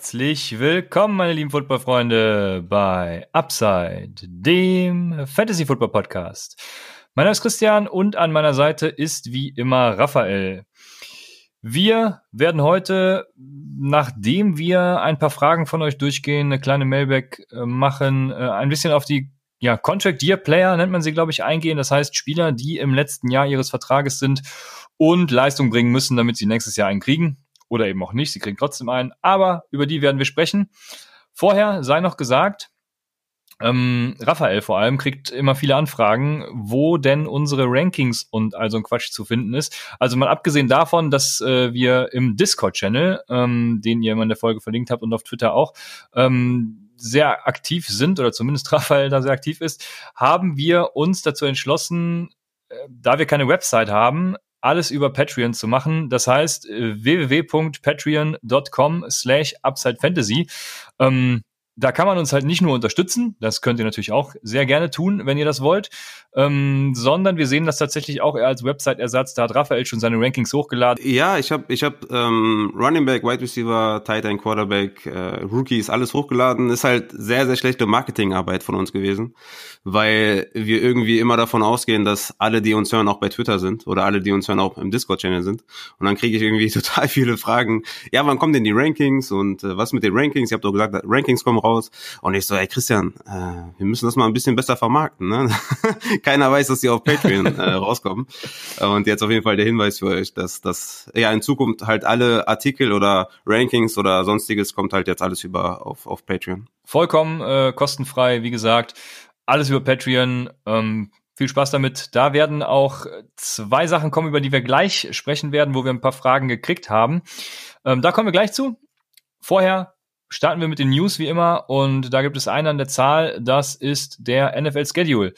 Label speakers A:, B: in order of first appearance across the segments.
A: Herzlich willkommen, meine lieben Footballfreunde, bei Upside, dem Fantasy Football Podcast. Mein Name ist Christian und an meiner Seite ist wie immer Raphael. Wir werden heute, nachdem wir ein paar Fragen von euch durchgehen, eine kleine Mailback äh, machen, äh, ein bisschen auf die ja, Contract Year Player nennt man sie, glaube ich, eingehen. Das heißt Spieler, die im letzten Jahr ihres Vertrages sind und Leistung bringen müssen, damit sie nächstes Jahr einen kriegen. Oder eben auch nicht, sie kriegen trotzdem einen. Aber über die werden wir sprechen. Vorher sei noch gesagt, ähm, Raphael vor allem kriegt immer viele Anfragen, wo denn unsere Rankings und also ein Quatsch zu finden ist. Also mal abgesehen davon, dass äh, wir im Discord-Channel, ähm, den ihr immer in der Folge verlinkt habt und auf Twitter auch, ähm, sehr aktiv sind oder zumindest Raphael da sehr aktiv ist, haben wir uns dazu entschlossen, äh, da wir keine Website haben, alles über Patreon zu machen. Das heißt äh, www.patreon.com slash UpsideFantasy. Ähm, da kann man uns halt nicht nur unterstützen, das könnt ihr natürlich auch sehr gerne tun, wenn ihr das wollt, ähm, sondern wir sehen das tatsächlich auch eher als Website-Ersatz. Da hat Raphael schon seine Rankings hochgeladen.
B: Ja, ich habe ich hab, ähm, Running Back, Wide Receiver, Tight End, Quarterback, äh, Rookies, alles hochgeladen. Ist halt sehr, sehr schlechte Marketingarbeit von uns gewesen, weil wir irgendwie immer davon ausgehen, dass alle, die uns hören, auch bei Twitter sind oder alle, die uns hören, auch im Discord-Channel sind. Und dann kriege ich irgendwie total viele Fragen. Ja, wann kommen denn die Rankings und äh, was mit den Rankings? Ihr habt doch gesagt, Rankings kommen raus. Und ich so, ey Christian, äh, wir müssen das mal ein bisschen besser vermarkten. Ne? keiner weiß, dass die auf Patreon äh, rauskommen. Und jetzt auf jeden Fall der Hinweis für euch, dass das ja in Zukunft halt alle Artikel oder Rankings oder sonstiges kommt halt jetzt alles über auf, auf Patreon.
A: Vollkommen äh, kostenfrei, wie gesagt, alles über Patreon. Ähm, viel Spaß damit. Da werden auch zwei Sachen kommen, über die wir gleich sprechen werden, wo wir ein paar Fragen gekriegt haben. Ähm, da kommen wir gleich zu. Vorher starten wir mit den News wie immer und da gibt es einen an der Zahl, das ist der NFL Schedule.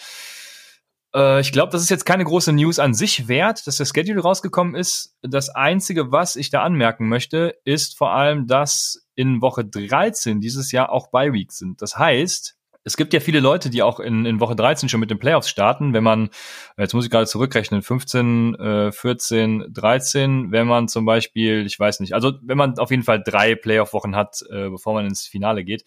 A: Äh, ich glaube, das ist jetzt keine große News an sich wert, dass der Schedule rausgekommen ist. Das Einzige, was ich da anmerken möchte, ist vor allem, dass in Woche 13 dieses Jahr auch Bye Weeks sind. Das heißt, es gibt ja viele Leute, die auch in, in Woche 13 schon mit den Playoffs starten. Wenn man, jetzt muss ich gerade zurückrechnen, 15, äh, 14, 13, wenn man zum Beispiel, ich weiß nicht, also wenn man auf jeden Fall drei Playoff-Wochen hat, äh, bevor man ins Finale geht.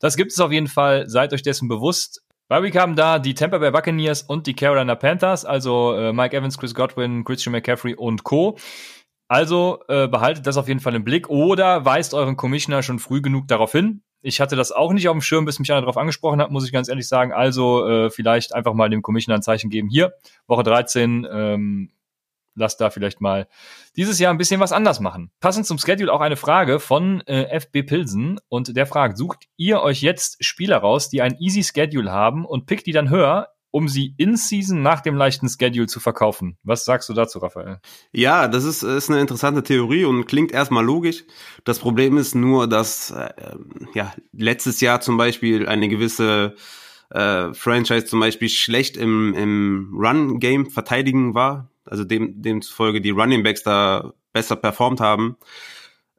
A: Das gibt es auf jeden Fall, seid euch dessen bewusst. Bei Week haben da die Tampa Bay Buccaneers und die Carolina Panthers, also äh, Mike Evans, Chris Godwin, Christian McCaffrey und Co. Also äh, behaltet das auf jeden Fall im Blick oder weist euren Commissioner schon früh genug darauf hin. Ich hatte das auch nicht auf dem Schirm, bis mich einer darauf angesprochen hat, muss ich ganz ehrlich sagen. Also äh, vielleicht einfach mal dem Commissioner ein Zeichen geben. Hier, Woche 13, ähm, lasst da vielleicht mal dieses Jahr ein bisschen was anders machen. Passend zum Schedule auch eine Frage von äh, FB Pilsen und der fragt, sucht ihr euch jetzt Spieler raus, die ein easy Schedule haben und pickt die dann höher, um sie in Season nach dem leichten Schedule zu verkaufen. Was sagst du dazu, Raphael?
B: Ja, das ist, ist eine interessante Theorie und klingt erstmal logisch. Das Problem ist nur, dass äh, ja letztes Jahr zum Beispiel eine gewisse äh, Franchise zum Beispiel schlecht im, im Run-Game verteidigen war also dem, demzufolge die Running Backs da besser performt haben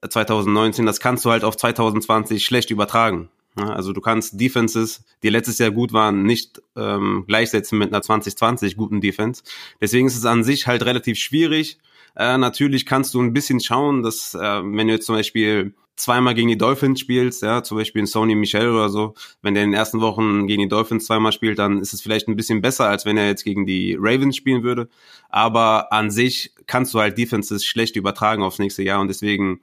B: 2019, äh, das kannst du halt auf 2020 schlecht übertragen. Also du kannst Defenses, die letztes Jahr gut waren, nicht ähm, gleichsetzen mit einer 2020 guten Defense. Deswegen ist es an sich halt relativ schwierig. Äh, natürlich kannst du ein bisschen schauen, dass äh, wenn du jetzt zum Beispiel zweimal gegen die Dolphins spielst, ja, zum Beispiel in Sony Michel oder so, wenn der in den ersten Wochen gegen die Dolphins zweimal spielt, dann ist es vielleicht ein bisschen besser, als wenn er jetzt gegen die Ravens spielen würde. Aber an sich kannst du halt Defenses schlecht übertragen aufs nächste Jahr und deswegen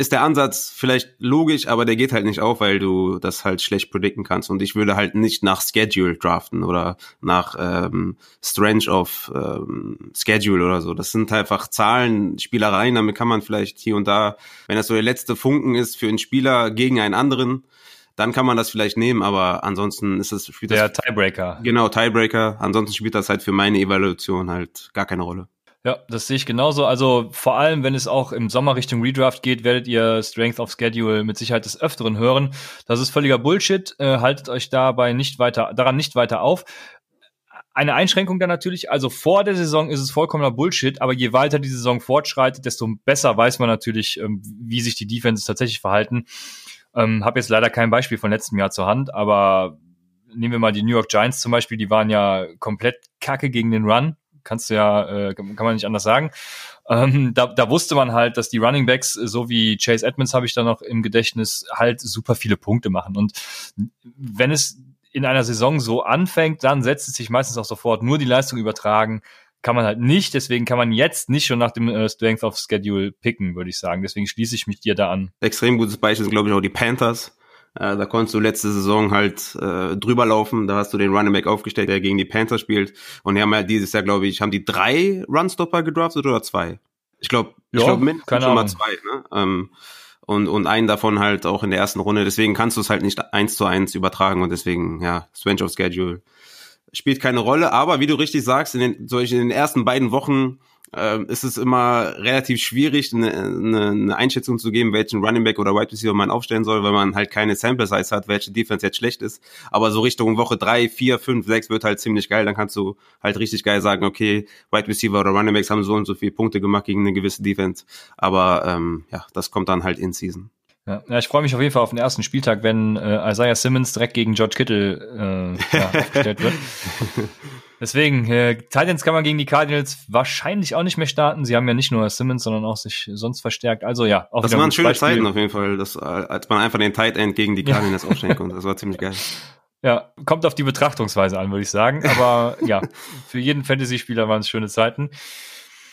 B: ist der Ansatz vielleicht logisch, aber der geht halt nicht auf, weil du das halt schlecht predikten kannst. Und ich würde halt nicht nach Schedule draften oder nach ähm, Strange of ähm, Schedule oder so. Das sind einfach Zahlen, Spielereien, damit kann man vielleicht hier und da, wenn das so der letzte Funken ist für einen Spieler gegen einen anderen, dann kann man das vielleicht nehmen, aber ansonsten ist es
A: spielt der das, Tiebreaker.
B: Genau, Tiebreaker. Ansonsten spielt das halt für meine Evaluation halt gar keine Rolle.
A: Ja, das sehe ich genauso. Also vor allem, wenn es auch im Sommer Richtung Redraft geht, werdet ihr Strength of Schedule mit Sicherheit des Öfteren hören. Das ist völliger Bullshit. Äh, haltet euch dabei nicht weiter, daran nicht weiter auf. Eine Einschränkung dann natürlich, also vor der Saison ist es vollkommener Bullshit, aber je weiter die Saison fortschreitet, desto besser weiß man natürlich, ähm, wie sich die Defenses tatsächlich verhalten. Ähm, Habe jetzt leider kein Beispiel von letztem Jahr zur Hand, aber nehmen wir mal die New York Giants zum Beispiel, die waren ja komplett kacke gegen den Run kannst du ja, äh, kann man nicht anders sagen. Ähm, da, da wusste man halt, dass die Running Backs, so wie Chase Edmonds habe ich da noch im Gedächtnis, halt super viele Punkte machen. Und wenn es in einer Saison so anfängt, dann setzt es sich meistens auch sofort nur die Leistung übertragen. Kann man halt nicht, deswegen kann man jetzt nicht schon nach dem äh, Strength of Schedule picken, würde ich sagen. Deswegen schließe ich mich dir da an.
B: Extrem gutes Beispiel sind, glaube ich, auch die Panthers. Äh, da konntest du letzte Saison halt äh, drüber laufen. Da hast du den Running Back aufgestellt, der gegen die Panthers spielt. Und die haben ja dieses Jahr, glaube ich, haben die drei Runstopper gedraftet oder zwei? Ich glaube, ich glaube mindestens schon mal zwei. Ne? Ähm, und, und einen davon halt auch in der ersten Runde. Deswegen kannst du es halt nicht eins zu eins übertragen und deswegen, ja, Strange of Schedule spielt keine Rolle. Aber wie du richtig sagst, in den, solch in den ersten beiden Wochen äh, ist es immer relativ schwierig, eine, eine, eine Einschätzung zu geben, welchen Running Back oder Wide Receiver man aufstellen soll, weil man halt keine Sample Size hat, welche Defense jetzt schlecht ist. Aber so Richtung Woche drei, vier, fünf, sechs wird halt ziemlich geil. Dann kannst du halt richtig geil sagen, okay, Wide Receiver oder Running Backs haben so und so viele Punkte gemacht gegen eine gewisse Defense. Aber ähm, ja, das kommt dann halt in Season.
A: Ja, ja ich freue mich auf jeden Fall auf den ersten Spieltag, wenn äh, Isaiah Simmons direkt gegen George Kittle äh, ja, aufgestellt wird. Deswegen, äh, Titans kann man gegen die Cardinals wahrscheinlich auch nicht mehr starten. Sie haben ja nicht nur Simmons, sondern auch sich sonst verstärkt. Also ja,
B: auch Das waren schöne Beispiel. Zeiten auf jeden Fall, dass, äh, als man einfach den Tight End gegen die Cardinals aufstellen konnte. Das war ziemlich geil.
A: Ja, kommt auf die Betrachtungsweise an, würde ich sagen. Aber ja, für jeden Fantasy-Spieler waren es schöne Zeiten.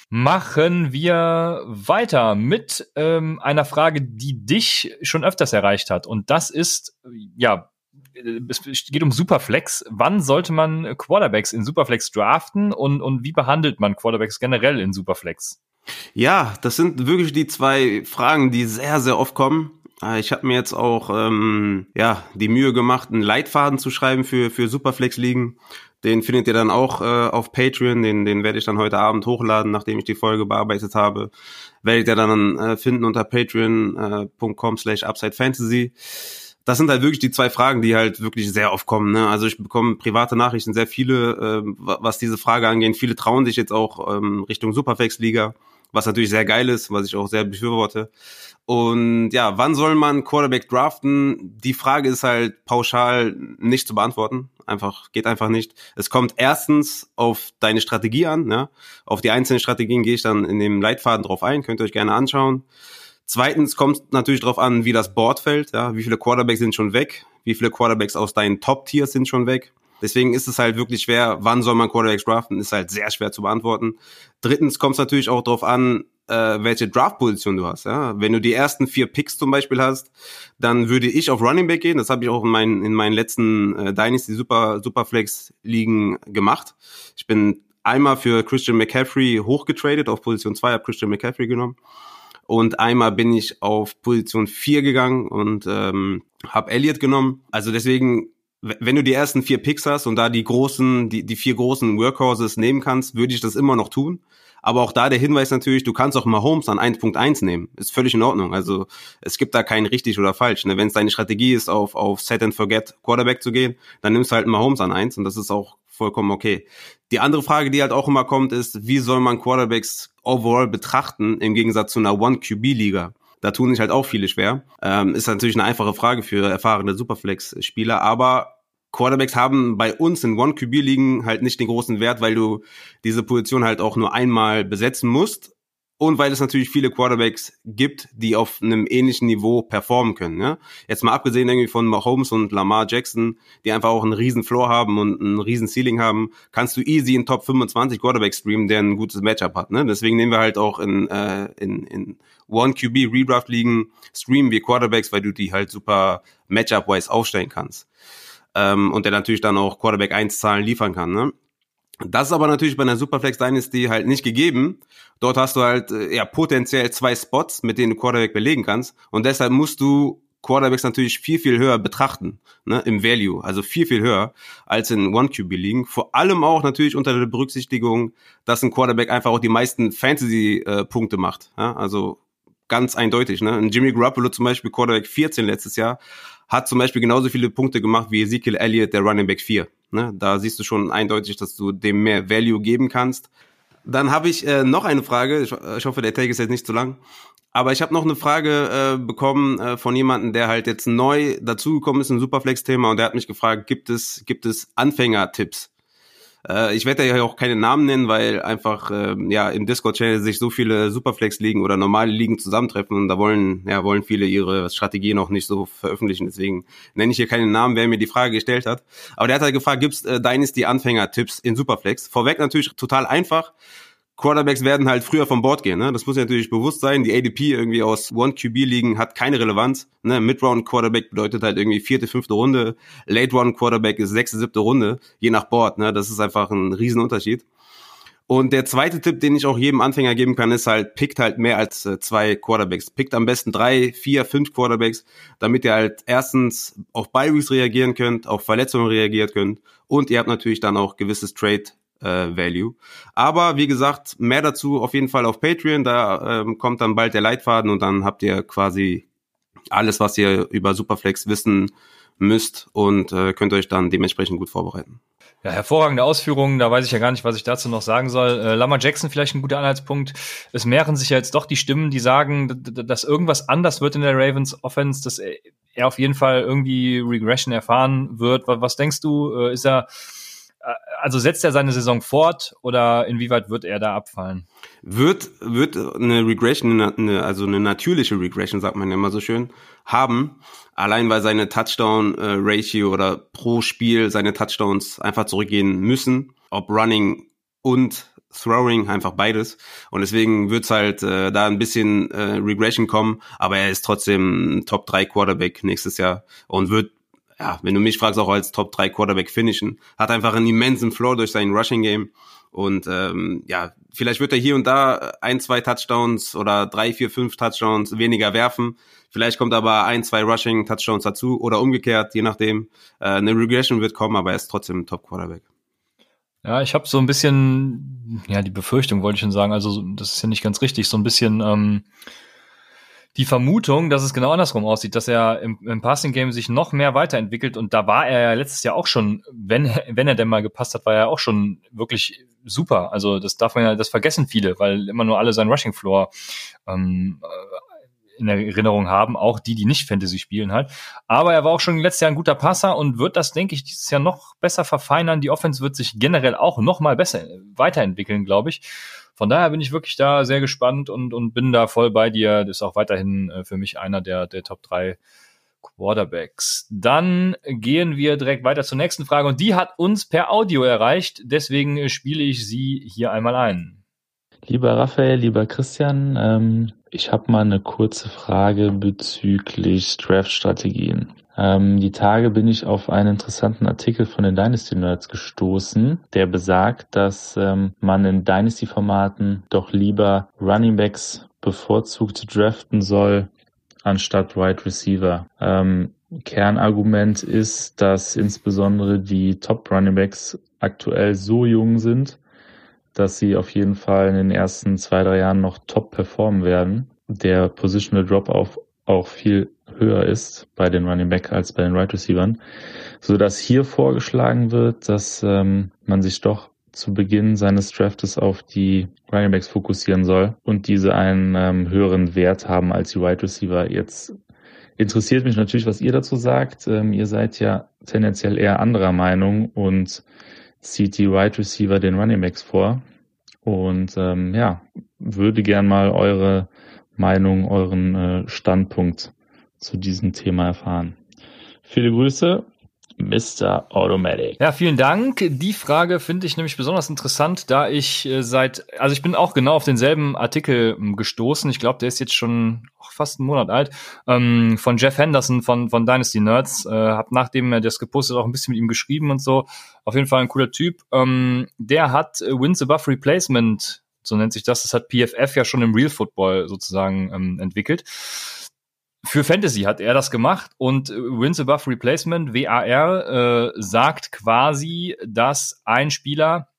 A: Machen wir weiter mit ähm, einer Frage, die dich schon öfters erreicht hat. Und das ist, ja, es geht um Superflex. Wann sollte man Quarterbacks in Superflex draften und, und wie behandelt man Quarterbacks generell in Superflex?
B: Ja, das sind wirklich die zwei Fragen, die sehr, sehr oft kommen. Äh, ich habe mir jetzt auch ähm, ja die Mühe gemacht, einen Leitfaden zu schreiben für für Superflex-Ligen. Den findet ihr dann auch äh, auf Patreon. Den den werde ich dann heute Abend hochladen, nachdem ich die Folge bearbeitet habe. Werdet ihr dann äh, finden unter patreon.com/slash upsidefantasy. Das sind halt wirklich die zwei Fragen, die halt wirklich sehr oft kommen. Ne? Also ich bekomme private Nachrichten, sehr viele, äh, was diese Frage angeht. Viele trauen sich jetzt auch ähm, Richtung Superflex-Liga, was natürlich sehr geil ist, was ich auch sehr befürworte. Und ja, wann soll man Quarterback draften? Die Frage ist halt pauschal nicht zu beantworten. Einfach, geht einfach nicht. Es kommt erstens auf deine Strategie an. Ne? Auf die einzelnen Strategien gehe ich dann in dem Leitfaden drauf ein. Könnt ihr euch gerne anschauen. Zweitens kommt natürlich drauf an, wie das Board fällt. Ja? Wie viele Quarterbacks sind schon weg? Wie viele Quarterbacks aus deinen Top-Tiers sind schon weg? Deswegen ist es halt wirklich schwer, wann soll man Quarterbacks draften, ist halt sehr schwer zu beantworten. Drittens kommt es natürlich auch drauf an, äh, welche Draft-Position du hast. Ja? Wenn du die ersten vier Picks zum Beispiel hast, dann würde ich auf Running Back gehen. Das habe ich auch in meinen, in meinen letzten äh, Dynasty Super Superflex Ligen gemacht. Ich bin einmal für Christian McCaffrey hochgetradet auf Position 2, habe Christian McCaffrey genommen. Und einmal bin ich auf Position 4 gegangen und ähm, habe Elliott genommen. Also deswegen wenn du die ersten vier Picks hast und da die großen, die, die vier großen Workhorses nehmen kannst, würde ich das immer noch tun. Aber auch da der Hinweis natürlich, du kannst auch Mahomes an 1.1 nehmen. Ist völlig in Ordnung. Also es gibt da kein richtig oder falsch. Ne? Wenn es deine Strategie ist, auf, auf Set and Forget Quarterback zu gehen, dann nimmst du halt Mahomes an 1 und das ist auch vollkommen okay. Die andere Frage, die halt auch immer kommt, ist, wie soll man Quarterbacks overall betrachten im Gegensatz zu einer One-QB-Liga? Da tun sich halt auch viele schwer. Ähm, ist natürlich eine einfache Frage für erfahrene Superflex-Spieler, aber Quarterbacks haben bei uns in One-QB-Ligen halt nicht den großen Wert, weil du diese Position halt auch nur einmal besetzen musst und weil es natürlich viele Quarterbacks gibt, die auf einem ähnlichen Niveau performen können. Ja? Jetzt mal abgesehen irgendwie von Mahomes und Lamar Jackson, die einfach auch einen riesen Floor haben und einen riesen Ceiling haben, kannst du easy in Top 25 Quarterback streamen, der ein gutes Matchup hat. Ne? Deswegen nehmen wir halt auch in, äh, in, in One QB Redraft Ligen streamen wir Quarterbacks, weil du die halt super Matchup-wise aufstellen kannst ähm, und der natürlich dann auch Quarterback 1 Zahlen liefern kann. Ne? Das ist aber natürlich bei einer Superflex Dynasty halt nicht gegeben. Dort hast du halt äh, ja potenziell zwei Spots, mit denen du Quarterback belegen kannst und deshalb musst du Quarterbacks natürlich viel, viel höher betrachten, ne, im Value, also viel, viel höher als in One-QB-Ligen. Vor allem auch natürlich unter der Berücksichtigung, dass ein Quarterback einfach auch die meisten Fantasy-Punkte äh, macht. Ja? Also ganz eindeutig. Ne? Jimmy Garoppolo zum Beispiel, Quarterback 14 letztes Jahr, hat zum Beispiel genauso viele Punkte gemacht wie Ezekiel Elliott, der Running Back 4. Ne? Da siehst du schon eindeutig, dass du dem mehr Value geben kannst. Dann habe ich äh, noch eine Frage. Ich, ich, hoffe, der Take ist jetzt nicht zu lang. Aber ich habe noch eine Frage äh, bekommen äh, von jemandem, der halt jetzt neu dazugekommen ist, ein Superflex-Thema, und der hat mich gefragt, gibt es, gibt es Anfänger-Tipps? Äh, ich werde ja auch keine Namen nennen, weil einfach äh, ja im Discord-Channel sich so viele Superflex-Ligen oder normale Ligen zusammentreffen und da wollen ja wollen viele ihre Strategien auch nicht so veröffentlichen. Deswegen nenne ich hier keine Namen, wer mir die Frage gestellt hat. Aber der hat halt gefragt, gibt's äh, Dynasty-Anfänger-Tipps in Superflex? Vorweg natürlich total einfach. Quarterbacks werden halt früher vom Board gehen. Ne? Das muss natürlich bewusst sein. Die ADP irgendwie aus One-QB-Ligen hat keine Relevanz. Ne? Mid-Round-Quarterback bedeutet halt irgendwie vierte, fünfte Runde. Late-Round-Quarterback ist sechste, siebte Runde, je nach Board. Ne? Das ist einfach ein Riesenunterschied. Und der zweite Tipp, den ich auch jedem Anfänger geben kann, ist halt, pickt halt mehr als äh, zwei Quarterbacks. Pickt am besten drei, vier, fünf Quarterbacks, damit ihr halt erstens auf Bye-Weeks reagieren könnt, auf Verletzungen reagieren könnt und ihr habt natürlich dann auch gewisses Trade äh, Value. Aber wie gesagt, mehr dazu auf jeden Fall auf Patreon. Da ähm, kommt dann bald der Leitfaden und dann habt ihr quasi alles, was ihr über Superflex wissen müsst und äh, könnt euch dann dementsprechend gut vorbereiten.
A: Ja, hervorragende Ausführungen. Da weiß ich ja gar nicht, was ich dazu noch sagen soll. Äh, Lama Jackson vielleicht ein guter Anhaltspunkt. Es mehren sich ja jetzt doch die Stimmen, die sagen, dass irgendwas anders wird in der Ravens Offense, dass er auf jeden Fall irgendwie Regression erfahren wird. Was denkst du? Äh, ist er also setzt er seine Saison fort oder inwieweit wird er da abfallen?
B: Wird, wird eine Regression, eine, also eine natürliche Regression, sagt man ja immer so schön, haben, allein weil seine Touchdown-Ratio oder pro Spiel seine Touchdowns einfach zurückgehen müssen, ob Running und Throwing, einfach beides. Und deswegen wird's halt äh, da ein bisschen äh, Regression kommen, aber er ist trotzdem Top 3 Quarterback nächstes Jahr und wird ja, wenn du mich fragst, auch als Top 3 Quarterback finishen. Hat einfach einen immensen Floor durch sein Rushing Game. Und ähm, ja, vielleicht wird er hier und da ein, zwei Touchdowns oder drei, vier, fünf Touchdowns weniger werfen. Vielleicht kommt aber ein, zwei Rushing Touchdowns dazu oder umgekehrt, je nachdem. Äh, eine Regression wird kommen, aber er ist trotzdem ein Top Quarterback.
A: Ja, ich habe so ein bisschen, ja, die Befürchtung wollte ich schon sagen, also das ist ja nicht ganz richtig, so ein bisschen ähm, die Vermutung, dass es genau andersrum aussieht, dass er im, im Passing Game sich noch mehr weiterentwickelt und da war er ja letztes Jahr auch schon, wenn wenn er denn mal gepasst hat, war er auch schon wirklich super. Also das darf man ja, das vergessen viele, weil immer nur alle seinen Rushing Floor ähm, äh, in Erinnerung haben, auch die, die nicht Fantasy spielen halt. Aber er war auch schon letztes Jahr ein guter Passer und wird das, denke ich, dieses Jahr noch besser verfeinern. Die Offense wird sich generell auch noch mal besser weiterentwickeln, glaube ich. Von daher bin ich wirklich da sehr gespannt und, und bin da voll bei dir. Das ist auch weiterhin äh, für mich einer der, der Top 3 Quarterbacks. Dann gehen wir direkt weiter zur nächsten Frage und die hat uns per Audio erreicht. Deswegen äh, spiele ich sie hier einmal ein.
C: Lieber Raphael, lieber Christian, ähm, ich habe mal eine kurze Frage bezüglich Draft-Strategien. Ähm, die Tage bin ich auf einen interessanten Artikel von den Dynasty Nerds gestoßen, der besagt, dass ähm, man in Dynasty-Formaten doch lieber Running Backs bevorzugt draften soll, anstatt Wide Receiver. Ähm, Kernargument ist, dass insbesondere die Top Running Backs aktuell so jung sind, dass sie auf jeden Fall in den ersten zwei, drei Jahren noch top performen werden. Der Positional Drop-Off auch viel höher ist bei den Running Back als bei den Right Receivern, so dass hier vorgeschlagen wird, dass ähm, man sich doch zu Beginn seines Draftes auf die Running Backs fokussieren soll und diese einen ähm, höheren Wert haben als die Wide Receiver. Jetzt interessiert mich natürlich, was ihr dazu sagt. Ähm, ihr seid ja tendenziell eher anderer Meinung und zieht die Wide Receiver den Running Backs vor. Und ähm, ja, würde gern mal eure Meinung, euren äh, Standpunkt zu diesem Thema erfahren. Viele Grüße, Mr. Automatic.
A: Ja, vielen Dank. Die Frage finde ich nämlich besonders interessant, da ich äh, seit, also ich bin auch genau auf denselben Artikel ähm, gestoßen. Ich glaube, der ist jetzt schon fast einen Monat alt, ähm, von Jeff Henderson von, von Dynasty Nerds. Äh, hab nachdem er das gepostet auch ein bisschen mit ihm geschrieben und so. Auf jeden Fall ein cooler Typ. Ähm, der hat äh, Wins Above Replacement, so nennt sich das. Das hat PFF ja schon im Real Football sozusagen ähm, entwickelt für Fantasy hat er das gemacht und Wins Above Replacement, WAR, äh, sagt quasi, dass ein Spieler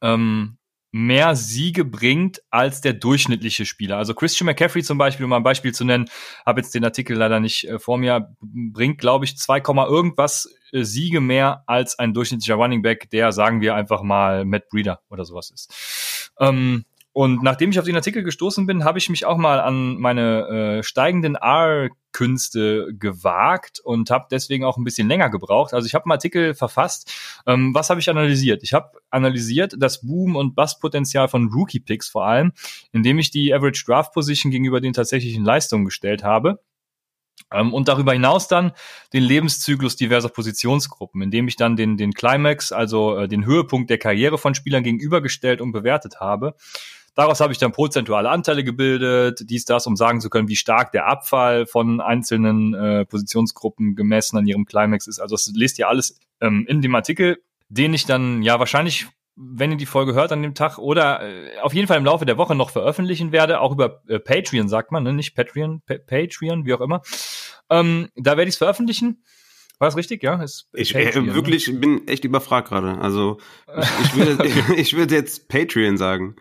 A: ähm, mehr Siege bringt als der durchschnittliche Spieler. Also Christian McCaffrey zum Beispiel, um mal ein Beispiel zu nennen, habe jetzt den Artikel leider nicht äh, vor mir, bringt, glaube ich, 2, irgendwas äh, Siege mehr als ein durchschnittlicher Running Back, der, sagen wir einfach mal, Matt Breeder oder sowas ist. Ähm, Und nachdem ich auf den Artikel gestoßen bin, habe ich mich auch mal an meine äh, steigenden R-Künste gewagt und habe deswegen auch ein bisschen länger gebraucht. Also ich habe einen Artikel verfasst. Ähm, was habe ich analysiert? Ich habe analysiert das Boom- und Bust-Potenzial von Rookie-Picks vor allem, indem ich die Average Draft Position gegenüber den tatsächlichen Leistungen gestellt habe. Ähm, und darüber hinaus dann den Lebenszyklus diverser Positionsgruppen, indem ich dann den, den Climax, also äh, den Höhepunkt der Karriere von Spielern gegenübergestellt und bewertet habe. Daraus habe ich dann prozentuale Anteile gebildet, dies, das, um sagen zu können, wie stark der Abfall von einzelnen äh, Positionsgruppen gemessen an ihrem Climax ist. Also das lest ihr alles ähm, in dem Artikel, den ich dann ja wahrscheinlich wenn ihr die Folge hört an dem Tag oder äh, auf jeden Fall im Laufe der Woche noch veröffentlichen werde, auch über äh, Patreon sagt man, ne? nicht Patreon, pa Patreon, wie auch immer. Ähm, da werde ich es veröffentlichen. War das richtig? Ja, ist
B: ich äh, Patreon, wirklich ne? bin echt überfragt gerade. Also ich, ich würde okay. ich würde jetzt Patreon sagen.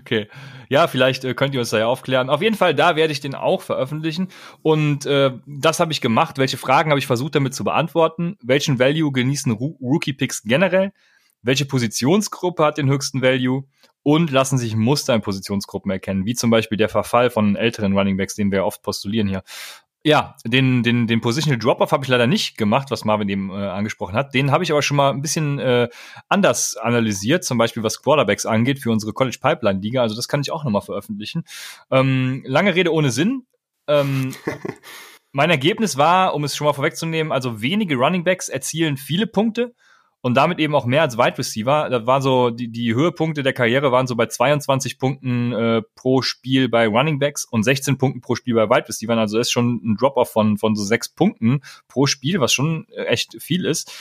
A: Okay. Ja, vielleicht äh, könnt ihr uns da ja aufklären. Auf jeden Fall, da werde ich den auch veröffentlichen. Und äh, das habe ich gemacht. Welche Fragen habe ich versucht damit zu beantworten? Welchen Value genießen Rookie-Picks generell? welche Positionsgruppe hat den höchsten Value und lassen sich Muster in Positionsgruppen erkennen, wie zum Beispiel der Verfall von älteren Runningbacks, den wir oft postulieren hier. Ja, den, den, den Positional Drop-Off habe ich leider nicht gemacht, was Marvin eben äh, angesprochen hat. Den habe ich aber schon mal ein bisschen äh, anders analysiert, zum Beispiel was Quarterbacks angeht für unsere College Pipeline Liga. Also das kann ich auch nochmal veröffentlichen. Ähm, lange Rede ohne Sinn. Ähm, mein Ergebnis war, um es schon mal vorwegzunehmen, also wenige Runningbacks erzielen viele Punkte und damit eben auch mehr als Wide Receiver. Da war so, die, die Höhepunkte der Karriere waren so bei 22 Punkten äh, pro Spiel bei Running Backs und 16 Punkten pro Spiel bei Wide Receivers. Also das ist schon ein Drop-off von, von so sechs Punkten pro Spiel, was schon echt viel ist.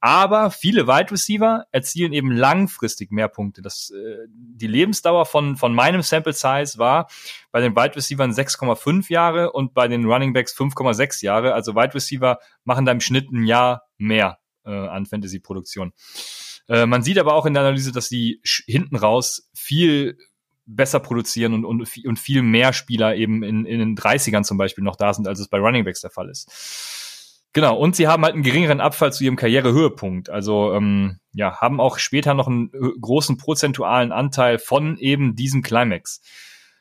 A: Aber viele Wide Receiver erzielen eben langfristig mehr Punkte. Das, äh, die Lebensdauer von, von meinem Sample Size war bei den Wide Receivers 6,5 Jahre und bei den Running Backs 5,6 Jahre. Also Wide Receiver machen da im Schnitt ein Jahr mehr äh, an Fantasy-Produktion. Äh, man sieht aber auch in der Analyse, dass die hinten raus viel besser produzieren und, und, und viel mehr Spieler eben in, in den 30ern zum Beispiel noch da sind, als es bei Running Backs der Fall ist. Genau, und sie haben halt einen geringeren Abfall zu ihrem Karrierehöhepunkt. Also ähm, ja, haben auch später noch einen großen prozentualen Anteil von eben diesem Climax.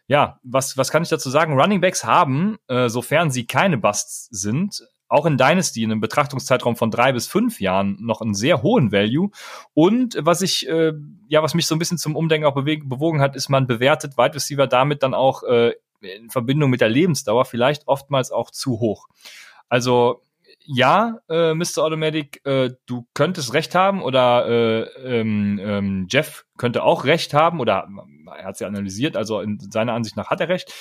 A: Ja, was, was kann ich dazu sagen? Running Backs haben, äh, sofern sie keine Busts sind, auch in Dynasty in einem Betrachtungszeitraum von drei bis fünf Jahren noch einen sehr hohen Value. Und was ich, äh, ja, was mich so ein bisschen zum Umdenken auch bewogen hat, ist, man bewertet Wide Receiver damit dann auch äh, in Verbindung mit der Lebensdauer vielleicht oftmals auch zu hoch. Also ja, äh, Mr. Automatic, äh, du könntest recht haben oder äh, ähm, ähm, Jeff könnte auch recht haben oder er hat sie analysiert, also in seiner Ansicht nach hat er recht.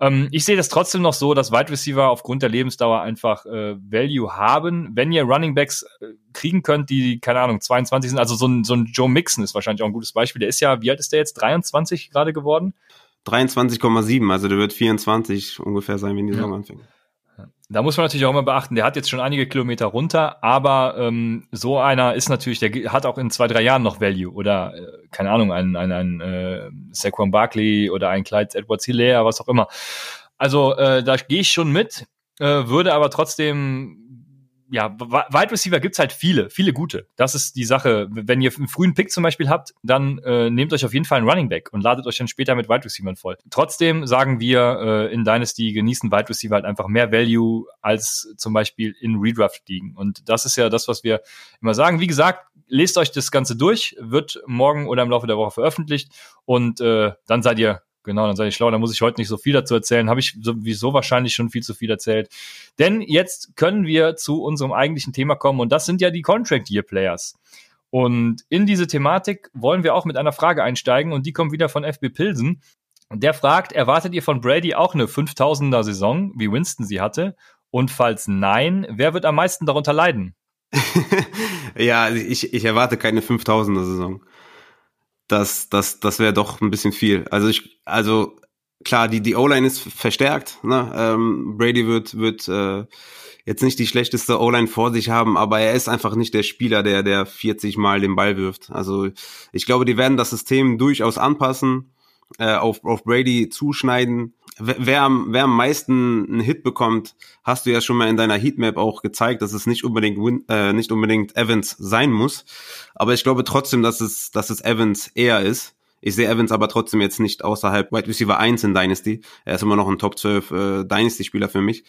A: Ähm, ich sehe das trotzdem noch so, dass Wide Receiver aufgrund der Lebensdauer einfach äh, Value haben. Wenn ihr Running Backs äh, kriegen könnt, die, keine Ahnung, 22 sind, also so ein, so ein Joe Mixon ist wahrscheinlich auch ein gutes Beispiel. Der ist ja, wie alt ist der jetzt? 23 gerade geworden?
B: 23,7, also der wird 24 ungefähr sein, wenn die Saison ja. anfängt.
A: Da muss man natürlich auch mal beachten, der hat jetzt schon einige Kilometer runter, aber ähm, so einer ist natürlich, der hat auch in zwei, drei Jahren noch Value oder, äh, keine Ahnung, ein, ein, ein äh, Saquon Barkley oder ein Clyde Edwards Hilaire, was auch immer. Also äh, da gehe ich schon mit, äh, würde aber trotzdem ja, Wide Receiver gibt's halt viele, viele gute. Das ist die Sache. Wenn ihr einen frühen Pick zum Beispiel habt, dann äh, nehmt euch auf jeden Fall einen Running Back und ladet euch dann später mit Wide Receivern voll. Trotzdem sagen wir, äh, in Dynasty genießen Wide Receiver halt einfach mehr Value als zum Beispiel in Redraft liegen. Und das ist ja das, was wir immer sagen. Wie gesagt, lest euch das Ganze durch, wird morgen oder im Laufe der Woche veröffentlicht und äh, dann seid ihr Genau, dann seid ihr schlau, dann muss ich heute nicht so viel dazu erzählen. Habe ich sowieso wahrscheinlich schon viel zu viel erzählt. Denn jetzt können wir zu unserem eigentlichen Thema kommen und das sind ja die Contract Year Players. Und in diese Thematik wollen wir auch mit einer Frage einsteigen und die kommt wieder von FB Pilsen. Und der fragt, erwartet ihr von Brady auch eine 5000er Saison, wie Winston sie hatte? Und falls nein, wer wird am meisten darunter leiden?
B: ja, ich, ich erwarte keine 5000er Saison das, das, das wäre doch ein bisschen viel. Also ich, also klar, die, die O-Line ist verstärkt. Ne? Ähm, Brady wird, wird äh, jetzt nicht die schlechteste O-Line vor sich haben, aber er ist einfach nicht der Spieler, der, der 40 Mal den Ball wirft. Also ich glaube, die werden das System durchaus anpassen, äh, auf, auf Brady zuschneiden wer, am, wer am meisten einen Hit bekommt, hast du ja schon mal in deiner Heatmap auch gezeigt, dass es nicht unbedingt Win, äh, nicht unbedingt Evans sein muss. Aber ich glaube trotzdem, dass es, dass es Evans eher ist. Ich sehe Evans aber trotzdem jetzt nicht außerhalb Wide Receiver 1 in Dynasty. Er ist immer noch ein Top 12 äh, Dynasty-Spieler für mich.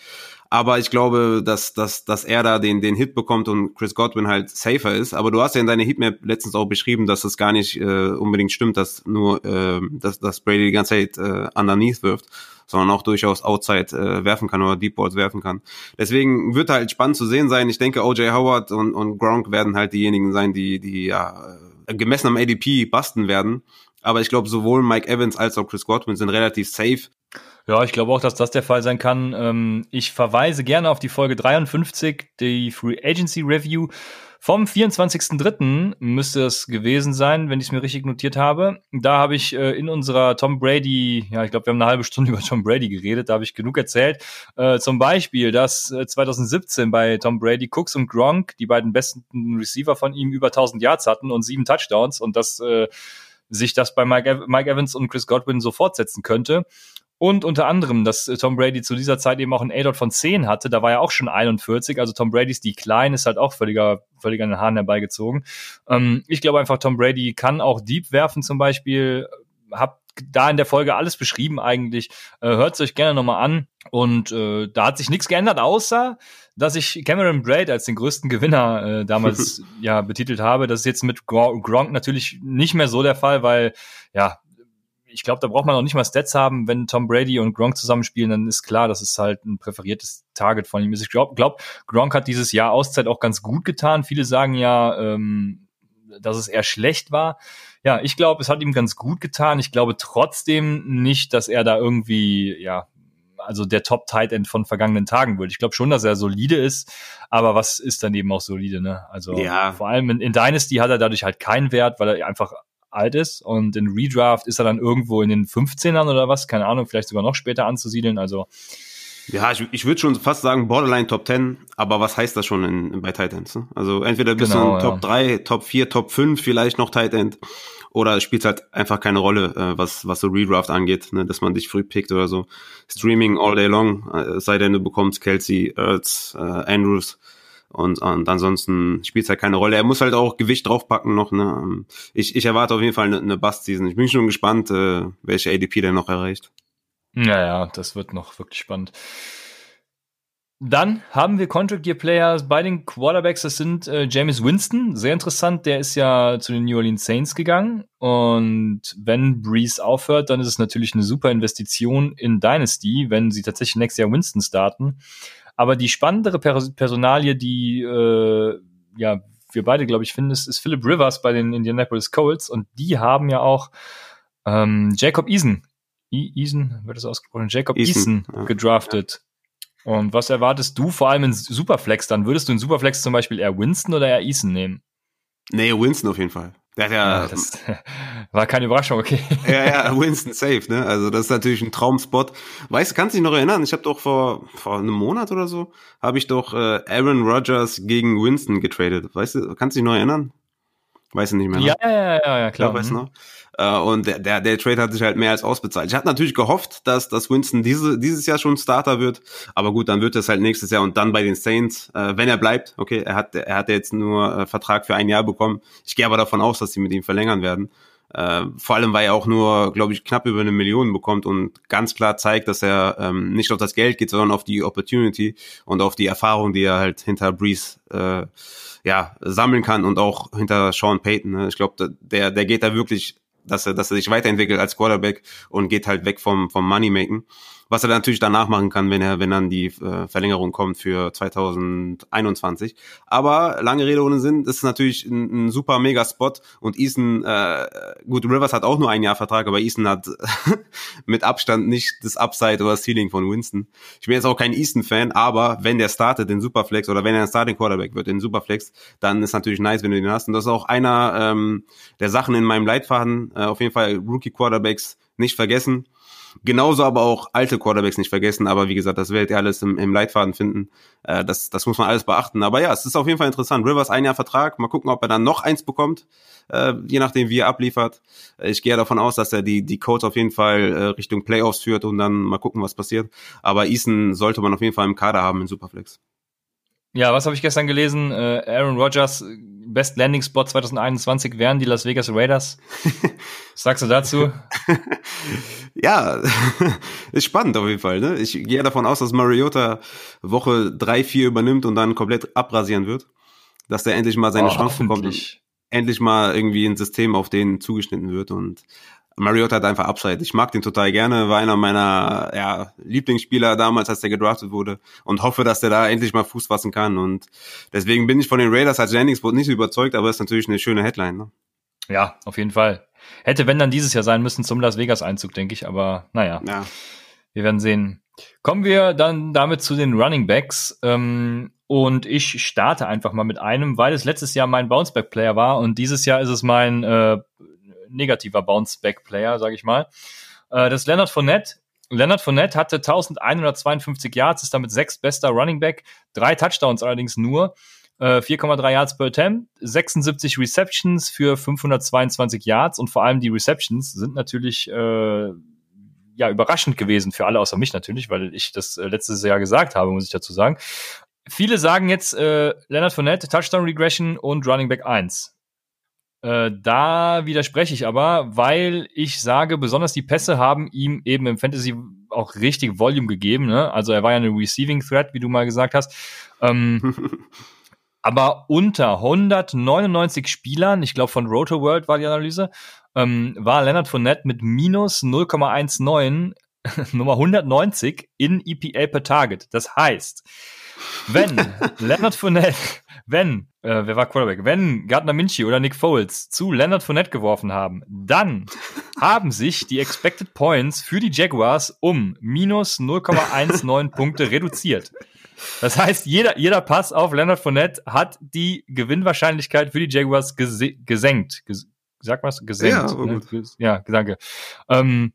B: Aber ich glaube, dass, dass, dass er da den, den Hit bekommt und Chris Godwin halt safer ist. Aber du hast ja in deiner Heatmap letztens auch beschrieben, dass es gar nicht äh, unbedingt stimmt, dass nur äh, dass, dass Brady die ganze Zeit äh, underneath wirft, sondern auch durchaus outside äh, werfen kann oder Deep Balls werfen kann. Deswegen wird halt spannend zu sehen sein. Ich denke, OJ Howard und, und Gronk werden halt diejenigen sein, die, die ja gemessen am ADP basten werden. Aber ich glaube, sowohl Mike Evans als auch Chris Godwin sind relativ safe.
A: Ja, ich glaube auch, dass das der Fall sein kann. Ähm, ich verweise gerne auf die Folge 53, die Free Agency Review. Vom 24.03. müsste es gewesen sein, wenn ich es mir richtig notiert habe. Da habe ich äh, in unserer Tom Brady, ja, ich glaube, wir haben eine halbe Stunde über Tom Brady geredet, da habe ich genug erzählt. Äh, zum Beispiel, dass äh, 2017 bei Tom Brady Cooks und Gronk, die beiden besten Receiver von ihm, über 1000 Yards hatten und sieben Touchdowns und dass äh, sich das bei Mike, Mike Evans und Chris Godwin so fortsetzen könnte. Und unter anderem, dass äh, Tom Brady zu dieser Zeit eben auch ein A-Dot von 10 hatte. Da war er auch schon 41. Also Tom Bradys Decline ist halt auch völliger, völlig an den Haaren herbeigezogen. Ähm, ich glaube einfach, Tom Brady kann auch Deep werfen zum Beispiel. Hab da in der Folge alles beschrieben eigentlich. Äh, Hört es euch gerne nochmal an. Und äh, da hat sich nichts geändert, außer dass ich Cameron Braid als den größten Gewinner äh, damals ja betitelt habe. Das ist jetzt mit Gronk natürlich nicht mehr so der Fall, weil ja ich glaube, da braucht man auch nicht mal Stats haben. Wenn Tom Brady und Gronk zusammenspielen, dann ist klar, dass es halt ein präferiertes Target von ihm ist. Ich glaube, glaub, Gronk hat dieses Jahr Auszeit auch ganz gut getan. Viele sagen ja, ähm, dass es eher schlecht war. Ja, ich glaube, es hat ihm ganz gut getan. Ich glaube trotzdem nicht, dass er da irgendwie, ja, also der Top Tight End von vergangenen Tagen wird. Ich glaube schon, dass er solide ist, aber was ist dann eben auch solide, ne? Also ja. vor allem in, in Dynasty hat er dadurch halt keinen Wert, weil er einfach alt ist und in Redraft ist er dann irgendwo in den 15ern oder was, keine Ahnung, vielleicht sogar noch später anzusiedeln, also
B: ja, ich, ich würde schon fast sagen Borderline Top 10, aber was heißt das schon in, bei Titans? Ne? Also entweder bist genau, du in Top ja. 3, Top 4, Top 5, vielleicht noch Tight End oder es spielt halt einfach keine Rolle, äh, was, was so Redraft angeht, ne? dass man dich früh pickt oder so. Streaming all day long, äh, sei denn du bekommst Kelsey, Ertz, äh, Andrews, und, und ansonsten spielt es halt keine Rolle. Er muss halt auch Gewicht draufpacken noch. Ne? Ich, ich erwarte auf jeden Fall eine, eine Bust-Season. Ich bin schon gespannt, äh, welche ADP der noch erreicht.
A: Naja, das wird noch wirklich spannend. Dann haben wir Contract Year Players bei den Quarterbacks. Das sind äh, James Winston, sehr interessant. Der ist ja zu den New Orleans Saints gegangen. Und wenn Breeze aufhört, dann ist es natürlich eine super Investition in Dynasty, wenn sie tatsächlich nächstes Jahr Winston starten. Aber die spannendere Personalie, die äh, ja wir beide, glaube ich, finden, ist, ist Philip Rivers bei den Indianapolis Colts und die haben ja auch ähm, Jacob Eason, e Eason wird das ausgesprochen, Jacob Eason, Eason ja. gedraftet. Und was erwartest du vor allem in Superflex dann? Würdest du in Superflex zum Beispiel eher Winston oder eher Eason nehmen?
B: Nee, Winston auf jeden Fall.
A: Der hat ja, ja das war keine Überraschung, okay.
B: Ja, ja, Winston safe, ne? Also das ist natürlich ein Traumspot. Weißt du, kannst du dich noch erinnern? Ich habe doch vor vor einem Monat oder so habe ich doch äh, Aaron Rodgers gegen Winston getradet. Weißt du, kannst du dich noch erinnern? Weiß ich nicht mehr. Ne?
A: Ja, ja, ja, ja, klar. Ja,
B: weißt du noch? Äh, und der, der, der Trade hat sich halt mehr als ausbezahlt. Ich hatte natürlich gehofft, dass, dass Winston diese, dieses Jahr schon Starter wird. Aber gut, dann wird es halt nächstes Jahr und dann bei den Saints, äh, wenn er bleibt. Okay, er hat, er hat jetzt nur äh, Vertrag für ein Jahr bekommen. Ich gehe aber davon aus, dass sie mit ihm verlängern werden. Äh, vor allem, weil er auch nur, glaube ich, knapp über eine Million bekommt und ganz klar zeigt, dass er ähm, nicht auf das Geld geht, sondern auf die Opportunity und auf die Erfahrung, die er halt hinter Breeze äh, ja, sammeln kann und auch hinter Sean Payton. Ne? Ich glaube, der, der geht da wirklich dass er, dass er sich weiterentwickelt als Quarterback und geht halt weg vom, vom Moneymaking was er natürlich danach machen kann, wenn er, wenn dann die äh, Verlängerung kommt für 2021. Aber lange Rede ohne Sinn, das ist natürlich ein, ein super mega Spot und Eason, äh, gut, Rivers hat auch nur ein Jahr Vertrag, aber Eason hat mit Abstand nicht das Upside oder das Ceiling von Winston. Ich bin jetzt auch kein Eason-Fan, aber wenn der startet in Superflex oder wenn er ein Starting Quarterback wird in Superflex, dann ist natürlich nice, wenn du den hast. Und das ist auch einer ähm, der Sachen in meinem Leitfaden. Äh, auf jeden Fall Rookie Quarterbacks nicht vergessen. Genauso aber auch alte Quarterbacks nicht vergessen, aber wie gesagt, das werdet ihr alles im, im Leitfaden finden. Äh, das, das muss man alles beachten. Aber ja, es ist auf jeden Fall interessant. Rivers ein Jahr Vertrag, mal gucken, ob er dann noch eins bekommt, äh, je nachdem, wie er abliefert. Ich gehe davon aus, dass er die, die Codes auf jeden Fall äh, Richtung Playoffs führt und dann mal gucken, was passiert. Aber Eason sollte man auf jeden Fall im Kader haben in Superflex.
A: Ja, was habe ich gestern gelesen? Äh, Aaron Rodgers Best Landing Spot 2021 wären die Las Vegas Raiders. Was sagst du dazu?
B: ja, ist spannend auf jeden Fall. Ne? Ich gehe davon aus, dass Mariota Woche drei, vier übernimmt und dann komplett abrasieren wird. Dass der endlich mal seine oh, Chance bekommt endlich mal irgendwie ein System auf den zugeschnitten wird. Und Mariota hat einfach Upside. Ich mag den total gerne, war einer meiner ja, Lieblingsspieler damals, als der gedraftet wurde und hoffe, dass der da endlich mal Fuß fassen kann. Und deswegen bin ich von den Raiders als Landingspot nicht so überzeugt, aber ist natürlich eine schöne Headline. Ne?
A: Ja, auf jeden Fall. Hätte, wenn dann dieses Jahr sein müssen zum Las Vegas-Einzug, denke ich, aber naja. Ja. Wir werden sehen. Kommen wir dann damit zu den Running Backs. Ähm, und ich starte einfach mal mit einem, weil es letztes Jahr mein Bounceback-Player war und dieses Jahr ist es mein äh, negativer Bounce-Back-Player, sage ich mal. Äh, das ist Leonard Fournette. Leonard Fournette hatte 1152 Yards, ist damit sechstbester Running Back, drei Touchdowns allerdings nur. 4,3 äh, Yards per Attempt, 76 Receptions für 522 Yards und vor allem die Receptions sind natürlich äh, ja überraschend gewesen für alle außer mich natürlich, weil ich das äh, letztes Jahr gesagt habe, muss ich dazu sagen. Viele sagen jetzt äh, Leonard Fournette Touchdown Regression und Running Back 1. Äh, da widerspreche ich aber, weil ich sage, besonders die Pässe haben ihm eben im Fantasy auch richtig Volume gegeben. Ne? Also er war ja eine Receiving Threat, wie du mal gesagt hast. Ähm, aber unter 199 Spielern, ich glaube von Roto World war die Analyse, ähm, war Leonard Fournette mit minus 0,19 Nummer 190 in EPA per Target. Das heißt, wenn Leonard Fournette wenn, äh, wer war Quarterback? Wenn Gardner Minshew oder Nick Foles zu Leonard Fournette geworfen haben, dann haben sich die Expected Points für die Jaguars um minus 0,19 Punkte reduziert. Das heißt, jeder, jeder Pass auf Leonard Fournette hat die Gewinnwahrscheinlichkeit für die Jaguars gesenkt. Ges sag was? Gesenkt. Ja, ne? ja danke. Ähm,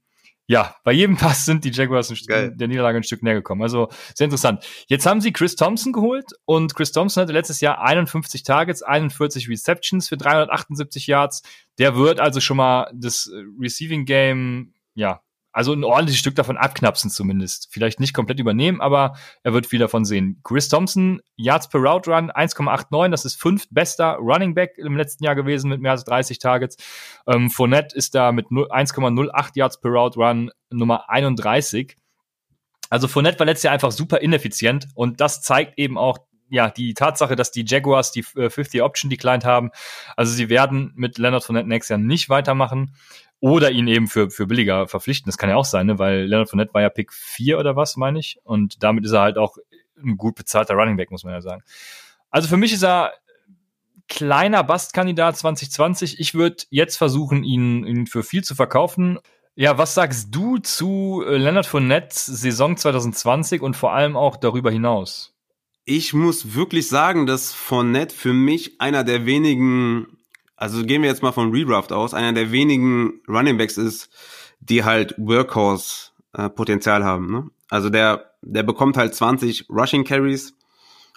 A: ja, bei jedem Pass sind die Jaguars der Niederlage ein Stück näher gekommen. Also sehr interessant. Jetzt haben sie Chris Thompson geholt und Chris Thompson hatte letztes Jahr 51 Targets, 41 Receptions für 378 Yards. Der wird also schon mal das Receiving Game ja also ein ordentliches Stück davon abknapsen zumindest. Vielleicht nicht komplett übernehmen, aber er wird viel davon sehen. Chris Thompson, Yards per Route Run 1,89, das ist fünft bester Running Back im letzten Jahr gewesen mit mehr als 30 Targets. Ähm, Fournette ist da mit 1,08 Yards per Route Run Nummer 31. Also Fournette war letztes Jahr einfach super ineffizient und das zeigt eben auch ja, die Tatsache, dass die Jaguars die äh, 50 Option declined haben. Also sie werden mit Leonard Fournette nächstes Jahr nicht weitermachen oder ihn eben für, für billiger verpflichten. Das kann ja auch sein, ne? weil Leonard Fournette war ja Pick 4 oder was, meine ich. Und damit ist er halt auch ein gut bezahlter Running Back, muss man ja sagen. Also für mich ist er kleiner Bastkandidat 2020. Ich würde jetzt versuchen, ihn, ihn für viel zu verkaufen. Ja, was sagst du zu äh, Leonard Fournette Saison 2020 und vor allem auch darüber hinaus?
B: Ich muss wirklich sagen, dass Fournette für mich einer der wenigen also gehen wir jetzt mal von Redraft aus, einer der wenigen Running Backs ist, die halt Workhorse-Potenzial äh, haben. Ne? Also der, der bekommt halt 20 Rushing Carries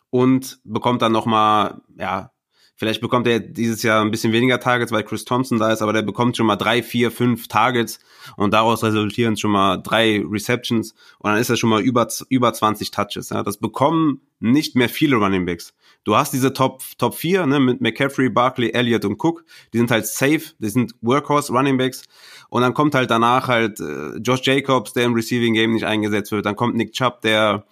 B: und bekommt dann nochmal, ja, vielleicht bekommt er dieses Jahr ein bisschen weniger Targets, weil Chris Thompson da ist, aber der bekommt schon mal drei, vier, fünf Targets und daraus resultieren schon mal drei Receptions und dann ist er schon mal über, über 20 Touches. Ja? Das bekommen nicht mehr viele Running Backs. Du hast diese Top, Top 4, ne, mit McCaffrey, Barkley, Elliott und Cook. Die sind halt safe, die sind Workhorse Running Backs. Und dann kommt halt danach halt äh, Josh Jacobs, der im Receiving Game nicht eingesetzt wird. Dann kommt Nick Chubb, der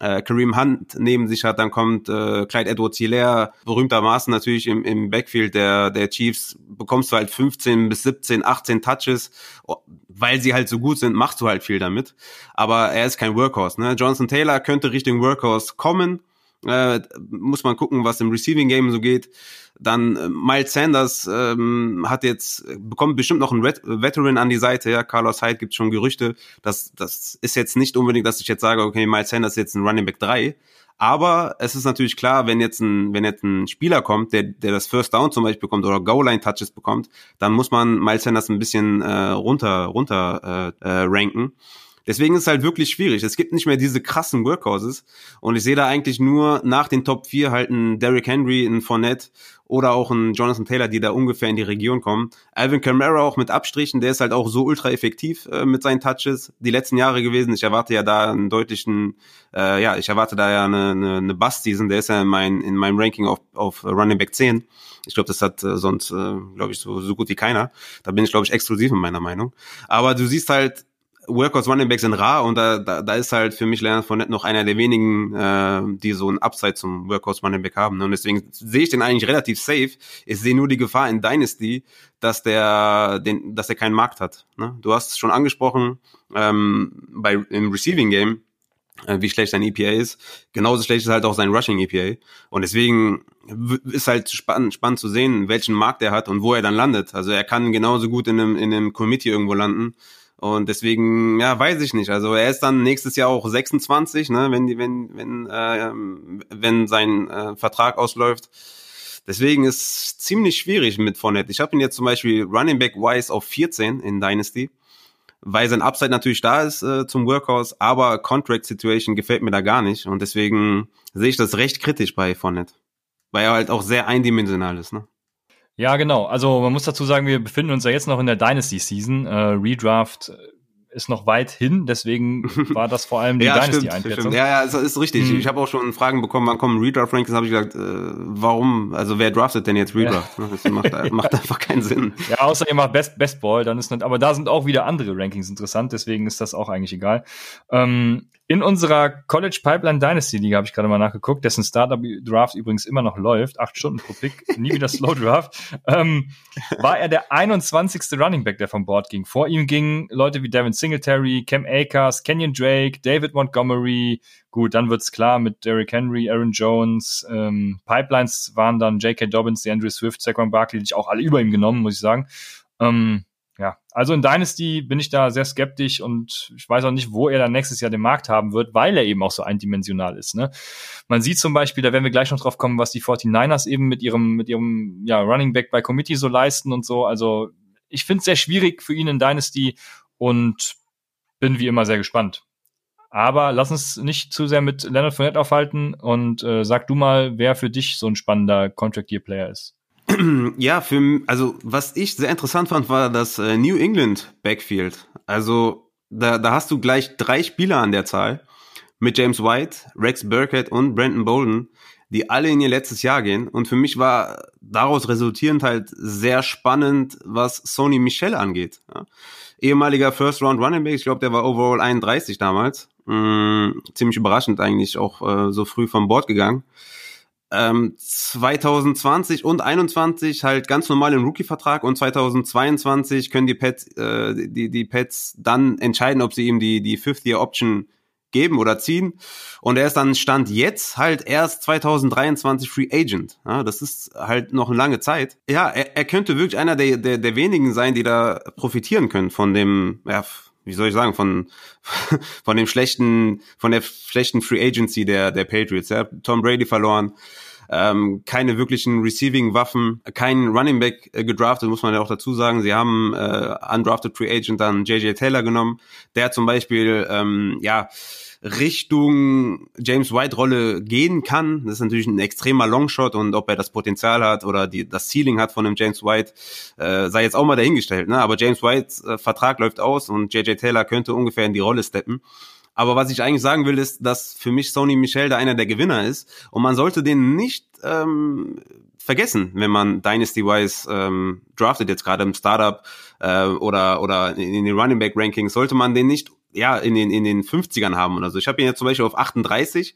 B: äh, Kareem Hunt neben sich hat, dann kommt äh, Clyde Edwards Hilaire, berühmtermaßen natürlich im, im Backfield der, der Chiefs, bekommst du halt 15 bis 17, 18 Touches, oh, weil sie halt so gut sind, machst du halt viel damit. Aber er ist kein Workhorse. Ne? Jonathan Taylor könnte Richtung Workhorse kommen, äh, muss man gucken, was im Receiving Game so geht. Dann äh, Miles Sanders ähm, hat jetzt bekommt bestimmt noch einen Vet Veteran an die Seite. Ja, Carlos Hyde gibt schon Gerüchte. Das das ist jetzt nicht unbedingt, dass ich jetzt sage, okay, Miles Sanders ist jetzt ein Running Back 3. Aber es ist natürlich klar, wenn jetzt ein, wenn jetzt ein Spieler kommt, der, der das First Down zum Beispiel bekommt oder Goal-Line-Touches bekommt, dann muss man Miles Sanders ein bisschen äh, runter, runter äh, äh, ranken. Deswegen ist es halt wirklich schwierig. Es gibt nicht mehr diese krassen Workhouses. Und ich sehe da eigentlich nur nach den Top 4 halt einen Derrick Henry, einen Fournette oder auch einen Jonathan Taylor, die da ungefähr in die Region kommen. Alvin Kamara auch mit Abstrichen, der ist halt auch so ultra effektiv äh, mit seinen Touches die letzten Jahre gewesen. Ich erwarte ja da einen deutlichen, äh, ja, ich erwarte da ja eine, eine, eine Bust-Season. Der ist ja in, mein, in meinem Ranking auf, auf Running Back 10. Ich glaube, das hat äh, sonst, äh, glaube ich, so, so gut wie keiner. Da bin ich, glaube ich, exklusiv in meiner Meinung. Aber du siehst halt, Workhorse Running Backs sind rar und da, da, da ist halt für mich Leonard Fournette noch einer der wenigen, äh, die so ein Upside zum Workhorse Running Back haben. Und deswegen sehe ich den eigentlich relativ safe. Ich sehe nur die Gefahr in Dynasty, dass der, den, dass er keinen Markt hat. Ne? Du hast es schon angesprochen ähm, bei im Receiving Game, äh, wie schlecht sein EPA ist. Genauso schlecht ist halt auch sein Rushing EPA. Und deswegen ist halt spannend, spannend zu sehen, welchen Markt er hat und wo er dann landet. Also er kann genauso gut in einem, in einem Committee irgendwo landen und deswegen, ja, weiß ich nicht. Also er ist dann nächstes Jahr auch 26, ne, wenn die, wenn, wenn, äh, wenn sein äh, Vertrag ausläuft. Deswegen ist ziemlich schwierig mit Fournette. Ich habe ihn jetzt zum Beispiel Running Back Wise auf 14 in Dynasty, weil sein Upside natürlich da ist äh, zum Workhouse, aber Contract Situation gefällt mir da gar nicht. Und deswegen sehe ich das recht kritisch bei Fournette. Weil er halt auch sehr eindimensional ist, ne?
A: Ja, genau. Also man muss dazu sagen, wir befinden uns ja jetzt noch in der Dynasty Season. Äh, Redraft ist noch weit hin, deswegen war das vor allem die
B: ja,
A: Dynasty-Einschätzung.
B: Ja, ja, ist, ist richtig. Hm. Ich habe auch schon Fragen bekommen, wann kommen Redraft-Rankings, habe ich gesagt, äh, warum, also wer draftet denn jetzt Redraft? Ja. Das macht, macht einfach keinen Sinn.
A: Ja, außer ihr macht Best, Best Ball, dann ist nicht, aber da sind auch wieder andere Rankings interessant, deswegen ist das auch eigentlich egal. Ähm, in unserer College Pipeline Dynasty Liga habe ich gerade mal nachgeguckt, dessen Startup Draft übrigens immer noch läuft, acht Stunden pro Pick, nie wieder Slow Draft, ähm, war er der 21. Running Back, der vom Board ging. Vor ihm gingen Leute wie Devin Singletary, Cam Akers, Kenyon Drake, David Montgomery. Gut, dann wird's klar mit Derrick Henry, Aaron Jones. Ähm, Pipelines waren dann J.K. Dobbins, DeAndre Swift, Saquon Barkley, die ich auch alle über ihm genommen, muss ich sagen. Ähm, ja, also in Dynasty bin ich da sehr skeptisch und ich weiß auch nicht, wo er dann nächstes Jahr den Markt haben wird, weil er eben auch so eindimensional ist. Ne? Man sieht zum Beispiel, da werden wir gleich noch drauf kommen, was die 49ers eben mit ihrem, mit ihrem ja, Running Back bei Committee so leisten und so. Also ich finde es sehr schwierig für ihn in Dynasty und bin wie immer sehr gespannt. Aber lass uns nicht zu sehr mit Leonard Fournette aufhalten und äh, sag du mal, wer für dich so ein spannender Contract Year Player ist.
B: Ja, für, also was ich sehr interessant fand, war das äh, New England Backfield. Also da, da hast du gleich drei Spieler an der Zahl mit James White, Rex Burkhead und Brandon Bolden, die alle in ihr letztes Jahr gehen. Und für mich war daraus resultierend halt sehr spannend, was Sony Michel angeht. Ja. Ehemaliger First Round Running Back, ich glaube, der war overall 31 damals. Mm, ziemlich überraschend eigentlich auch äh, so früh vom Bord gegangen ähm, 2020 und 21 halt ganz normal im Rookie-Vertrag und 2022 können die Pets, äh, die, die Pets dann entscheiden, ob sie ihm die, die Fifth-Year-Option geben oder ziehen. Und er ist dann Stand jetzt halt erst 2023 Free Agent. Ja, das ist halt noch eine lange Zeit. Ja, er, er könnte wirklich einer der, der, der wenigen sein, die da profitieren können von dem, ja, wie soll ich sagen, von, von dem schlechten, von der schlechten Free Agency der, der Patriots. Ja. Tom Brady verloren, ähm, keine wirklichen Receiving-Waffen, kein Running Back äh, gedraftet, muss man ja auch dazu sagen. Sie haben äh, undrafted Free Agent dann JJ Taylor genommen, der zum Beispiel, ähm, ja, Richtung James White Rolle gehen kann. Das ist natürlich ein extremer Longshot und ob er das Potenzial hat oder die, das Ceiling hat von dem James White, äh, sei jetzt auch mal dahingestellt. Ne? Aber James Whites äh, Vertrag läuft aus und JJ Taylor könnte ungefähr in die Rolle steppen. Aber was ich eigentlich sagen will, ist, dass für mich Sony Michel da einer der Gewinner ist und man sollte den nicht ähm, vergessen, wenn man Dynasty-wise ähm, draftet, jetzt gerade im Startup äh, oder, oder in, in den Running Back Rankings, sollte man den nicht ja, in den, in den 50ern haben oder so. Ich habe ihn jetzt zum Beispiel auf 38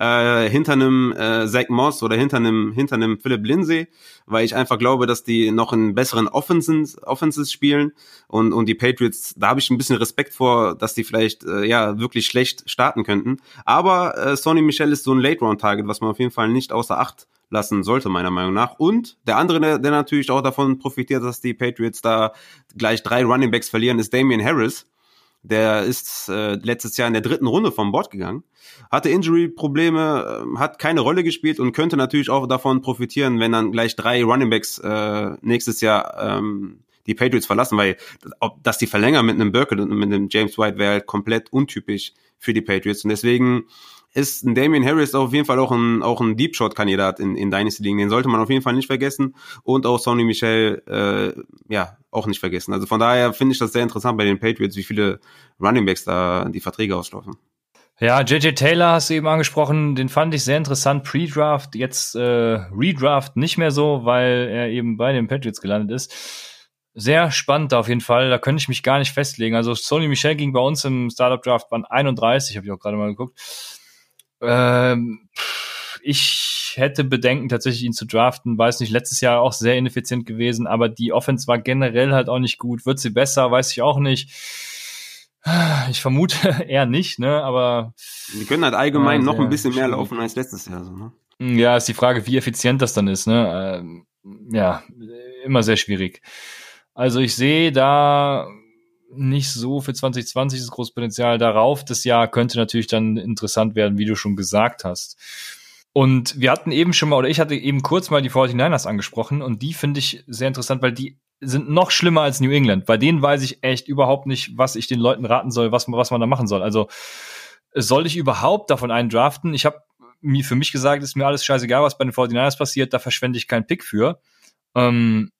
B: äh, hinter einem äh, Zach Moss oder hinter einem hinter einem Philip Lindsay, weil ich einfach glaube, dass die noch in besseren Offenses, Offenses spielen und und die Patriots, da habe ich ein bisschen Respekt vor, dass die vielleicht äh, ja wirklich schlecht starten könnten. Aber äh, Sonny Michel ist so ein Late Round Target, was man auf jeden Fall nicht außer Acht lassen sollte, meiner Meinung nach. Und der andere, der, der natürlich auch davon profitiert, dass die Patriots da gleich drei Running Backs verlieren, ist Damian Harris der ist äh, letztes Jahr in der dritten Runde vom Bord gegangen, hatte Injury-Probleme, äh, hat keine Rolle gespielt und könnte natürlich auch davon profitieren, wenn dann gleich drei Runningbacks äh, nächstes Jahr ähm, die Patriots verlassen, weil ob, dass die verlängern mit einem Burkett und mit einem James White wäre halt komplett untypisch für die Patriots. Und deswegen ist ein Damian Harris auf jeden Fall auch ein, auch ein Deep Shot Kandidat in, in Dynasty League. Den sollte man auf jeden Fall nicht vergessen. Und auch Sonny Michel, äh, ja, auch nicht vergessen. Also von daher finde ich das sehr interessant bei den Patriots, wie viele Running Backs da die Verträge auslaufen.
A: Ja, JJ Taylor hast du eben angesprochen, den fand ich sehr interessant. Pre-Draft, jetzt äh, Redraft nicht mehr so, weil er eben bei den Patriots gelandet ist. Sehr spannend auf jeden Fall, da könnte ich mich gar nicht festlegen. Also Sony Michel ging bei uns im Startup Draft waren 31, habe ich auch gerade mal geguckt. Ähm, ich hätte Bedenken, tatsächlich ihn zu draften. Weiß nicht, letztes Jahr auch sehr ineffizient gewesen, aber die Offense war generell halt auch nicht gut. Wird sie besser, weiß ich auch nicht. Ich vermute eher nicht, ne, aber.
B: Die können halt allgemein ja, noch ein bisschen mehr laufen als letztes Jahr, so, ne?
A: Ja, ist die Frage, wie effizient das dann ist, ne? Ähm, ja, immer sehr schwierig. Also ich sehe da nicht so für 2020 das große Potenzial darauf. Das Jahr könnte natürlich dann interessant werden, wie du schon gesagt hast. Und wir hatten eben schon mal, oder ich hatte eben kurz mal die 49ers angesprochen und die finde ich sehr interessant, weil die sind noch schlimmer als New England. Bei denen weiß ich echt überhaupt nicht, was ich den Leuten raten soll, was, was man da machen soll. Also soll ich überhaupt davon einen draften? Ich habe mir für mich gesagt, ist mir alles scheißegal, was bei den 49ers passiert, da verschwende ich keinen Pick für. Ähm,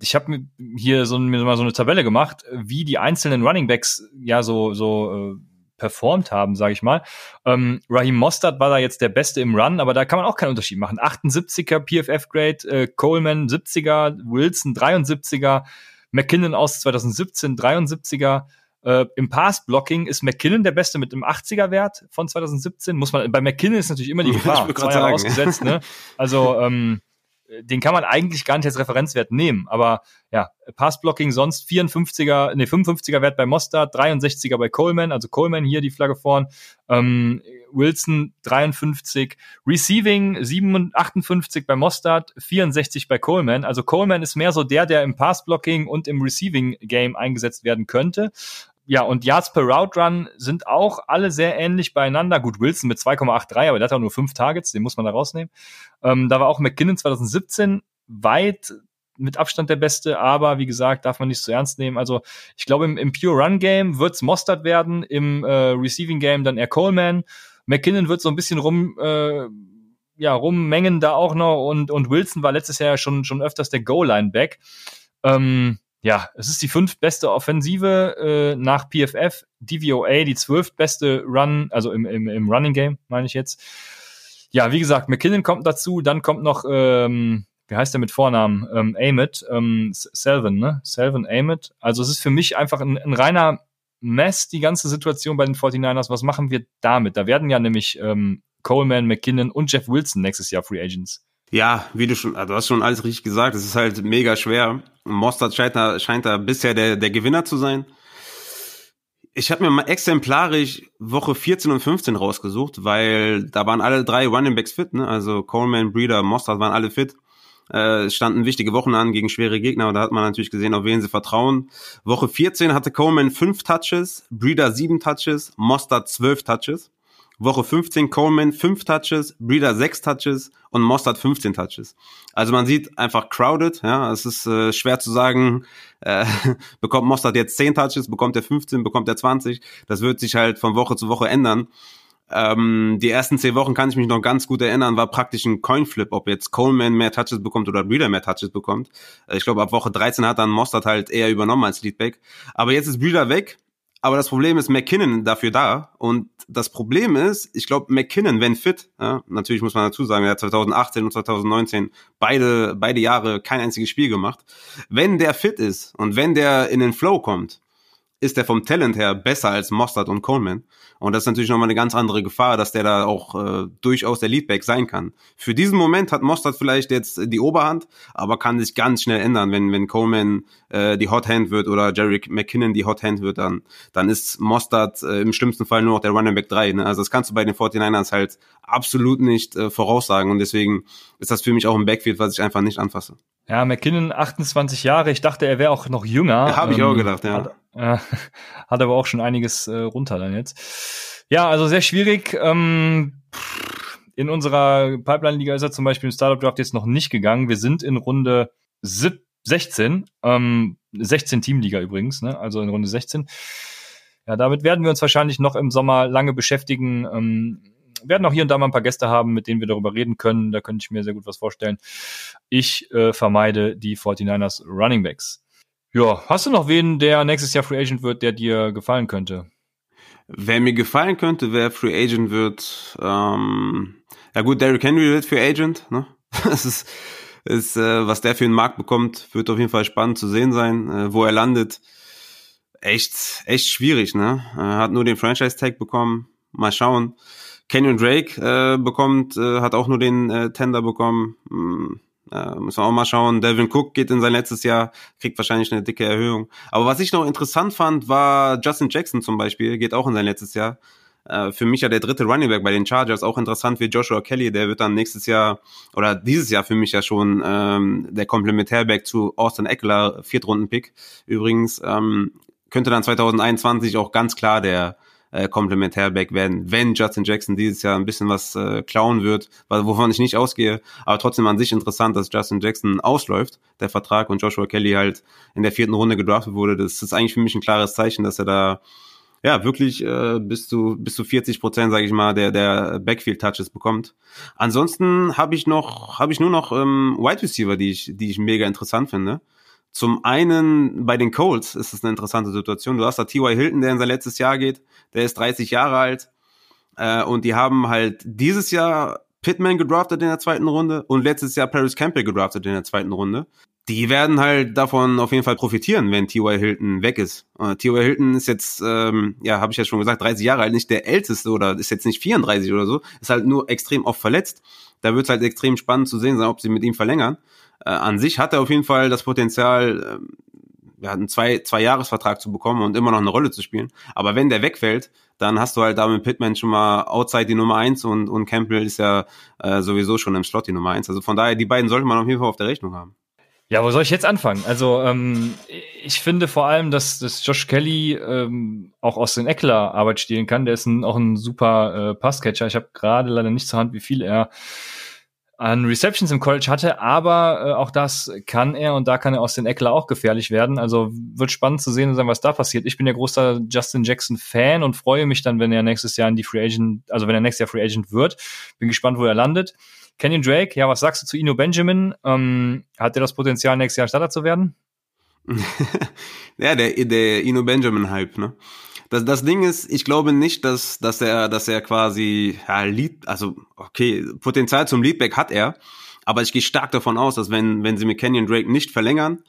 A: ich habe mir hier so, mir mal so eine Tabelle gemacht, wie die einzelnen Running Backs ja so so äh, performt haben, sage ich mal. Ähm, Raheem Mostert war da jetzt der Beste im Run, aber da kann man auch keinen Unterschied machen. 78er PFF-Grade, äh, Coleman 70er, Wilson 73er, McKinnon aus 2017 73er. Äh, Im Pass-Blocking ist McKinnon der Beste mit einem 80er-Wert von 2017. Muss man, bei McKinnon ist natürlich immer die Gefahr, zwei Jahre ausgesetzt, ne? Also ähm, den kann man eigentlich gar nicht als Referenzwert nehmen. Aber ja, Passblocking sonst 54er, nee, 55er Wert bei Mostert, 63er bei Coleman, also Coleman hier die Flagge vorn, ähm, Wilson 53, Receiving 57, 58 bei Mostert, 64 bei Coleman. Also Coleman ist mehr so der, der im Passblocking und im Receiving Game eingesetzt werden könnte. Ja, und Yards per Route Run sind auch alle sehr ähnlich beieinander. Gut, Wilson mit 2,83, aber der hat auch nur fünf Targets, den muss man da rausnehmen. Ähm, da war auch McKinnon 2017 weit mit Abstand der Beste, aber wie gesagt, darf man nicht zu ernst nehmen. Also ich glaube, im, im Pure Run Game wird's Mostert werden, im äh, Receiving Game dann eher Coleman. McKinnon wird so ein bisschen rum, äh, ja, rummengen da auch noch und, und Wilson war letztes Jahr schon, schon öfters der Goal-Line-Back. Ähm, ja, es ist die fünftbeste Offensive äh, nach PFF, DVOA die zwölftbeste Run, also im, im, im Running Game, meine ich jetzt. Ja, wie gesagt, McKinnon kommt dazu, dann kommt noch, ähm, wie heißt der mit Vornamen? Ähm, Amit, ähm, Selvin, ne? Selvin Amit. Also es ist für mich einfach ein, ein reiner Mess, die ganze Situation bei den 49ers. Was machen wir damit? Da werden ja nämlich ähm, Coleman, McKinnon und Jeff Wilson nächstes Jahr Free Agents.
B: Ja, wie du schon, also du hast schon alles richtig gesagt. Es ist halt mega schwer. Mostert scheint da, scheint da bisher der, der Gewinner zu sein. Ich habe mir mal exemplarisch Woche 14 und 15 rausgesucht, weil da waren alle drei Running Backs fit, ne? Also Coleman, Breeder, Mostert waren alle fit. Äh, standen wichtige Wochen an gegen schwere Gegner und da hat man natürlich gesehen, auf wen sie vertrauen. Woche 14 hatte Coleman fünf Touches, Breeder sieben Touches, Mostert zwölf Touches. Woche 15 Coleman 5 Touches, Breeder 6 Touches und Mostert 15 Touches. Also man sieht einfach crowded, ja, es ist äh, schwer zu sagen, äh, bekommt Mostert jetzt 10 Touches, bekommt er 15, bekommt er 20. Das wird sich halt von Woche zu Woche ändern. Ähm, die ersten 10 Wochen kann ich mich noch ganz gut erinnern, war praktisch ein Coinflip, ob jetzt Coleman mehr Touches bekommt oder Breeder mehr Touches bekommt. Äh, ich glaube, ab Woche 13 hat dann Mostert halt eher übernommen als Leadback. Aber jetzt ist Breeder weg aber das Problem ist McKinnon dafür da. Und das Problem ist, ich glaube, McKinnon, wenn fit, ja, natürlich muss man dazu sagen, er hat 2018 und 2019 beide, beide Jahre kein einziges Spiel gemacht. Wenn der fit ist und wenn der in den Flow kommt, ist er vom Talent her besser als Mostert und Coleman. Und das ist natürlich nochmal eine ganz andere Gefahr, dass der da auch äh, durchaus der Leadback sein kann. Für diesen Moment hat Mostert vielleicht jetzt die Oberhand, aber kann sich ganz schnell ändern, wenn, wenn Coleman äh, die Hot Hand wird oder Jerry McKinnon die Hot Hand wird, dann, dann ist Mostert äh, im schlimmsten Fall nur noch der Running Back 3. Ne? Also das kannst du bei den 49ers halt absolut nicht äh, voraussagen und deswegen ist das für mich auch ein Backfield, was ich einfach nicht anfasse.
A: Ja, McKinnon 28 Jahre. Ich dachte, er wäre auch noch jünger.
B: Ja, Habe ich ähm, auch gedacht, ja.
A: Hat, äh, hat aber auch schon einiges äh, runter dann jetzt. Ja, also sehr schwierig. Ähm, in unserer Pipeline-Liga ist er zum Beispiel im Startup Draft jetzt noch nicht gegangen. Wir sind in Runde 17 16. Ähm, 16 Teamliga übrigens, ne? also in Runde 16. Ja, damit werden wir uns wahrscheinlich noch im Sommer lange beschäftigen. Ähm, werden auch hier und da mal ein paar Gäste haben, mit denen wir darüber reden können. Da könnte ich mir sehr gut was vorstellen. Ich äh, vermeide die 49ers Running Backs. Ja, hast du noch wen, der nächstes Jahr Free Agent wird, der dir gefallen könnte?
B: Wer mir gefallen könnte, wer Free Agent wird, ähm, ja gut, Derrick Henry wird Free Agent, ne? Das ist, ist äh, was der für einen Markt bekommt, wird auf jeden Fall spannend zu sehen sein, äh, wo er landet. Echt, echt schwierig, ne? Er hat nur den Franchise-Tag bekommen. Mal schauen. Kenyon Drake äh, bekommt, äh, hat auch nur den äh, Tender bekommen. Hm, äh, müssen wir auch mal schauen. Devin Cook geht in sein letztes Jahr, kriegt wahrscheinlich eine dicke Erhöhung. Aber was ich noch interessant fand, war Justin Jackson zum Beispiel, geht auch in sein letztes Jahr. Äh, für mich ja der dritte Running Back bei den Chargers, auch interessant wie Joshua Kelly, der wird dann nächstes Jahr oder dieses Jahr für mich ja schon ähm, der Komplementärback zu Austin Eckler, Viertrunden-Pick. Übrigens ähm, könnte dann 2021 auch ganz klar der äh, Komplementärback werden, wenn Justin Jackson dieses Jahr ein bisschen was äh, klauen wird, wovon ich nicht ausgehe. Aber trotzdem an sich interessant, dass Justin Jackson ausläuft, der Vertrag, und Joshua Kelly halt in der vierten Runde gedraftet wurde. Das ist eigentlich für mich ein klares Zeichen, dass er da ja wirklich äh, bis zu bis zu 40 Prozent, sage ich mal, der der Backfield Touches bekommt. Ansonsten habe ich noch habe ich nur noch ähm, Wide Receiver, die ich die ich mega interessant finde. Zum einen bei den Colts ist es eine interessante Situation. Du hast da T.Y. Hilton, der in sein letztes Jahr geht. Der ist 30 Jahre alt. Äh, und die haben halt dieses Jahr Pittman gedraftet in der zweiten Runde und letztes Jahr Paris Campbell gedraftet in der zweiten Runde. Die werden halt davon auf jeden Fall profitieren, wenn T.Y. Hilton weg ist. Uh, T.Y. Hilton ist jetzt, ähm, ja, habe ich ja schon gesagt, 30 Jahre alt, nicht der älteste oder ist jetzt nicht 34 oder so, ist halt nur extrem oft verletzt. Da wird es halt extrem spannend zu sehen sein, ob sie mit ihm verlängern. Äh, an sich hat er auf jeden Fall das Potenzial, äh, ja, einen zwei, zwei Jahresvertrag zu bekommen und immer noch eine Rolle zu spielen. Aber wenn der wegfällt, dann hast du halt da mit Pittman schon mal outside die Nummer eins und, und Campbell ist ja äh, sowieso schon im Slot die Nummer eins. Also von daher, die beiden sollte man auf jeden Fall auf der Rechnung haben.
A: Ja, wo soll ich jetzt anfangen? Also ähm, ich finde vor allem, dass, dass Josh Kelly ähm, auch aus den Eckler Arbeit stehlen kann. Der ist ein, auch ein super äh, Passcatcher. Ich habe gerade leider nicht zur Hand, wie viel er an Receptions im College hatte, aber äh, auch das kann er und da kann er aus den Eckler auch gefährlich werden. Also wird spannend zu sehen sein, was da passiert. Ich bin ja großer Justin Jackson Fan und freue mich dann, wenn er nächstes Jahr in die Free Agent, also wenn er nächstes Jahr Free Agent wird. Bin gespannt, wo er landet. Kenyon Drake, ja, was sagst du zu Ino Benjamin? Ähm, hat er das Potenzial, nächstes Jahr Starter zu werden?
B: ja, der, der Ino Benjamin-Hype, ne? Das, das Ding ist, ich glaube nicht, dass, dass er, dass er quasi, ja, Lead, also, okay, Potenzial zum Leadback hat er, aber ich gehe stark davon aus, dass wenn, wenn sie mit Kenyon Drake nicht verlängern,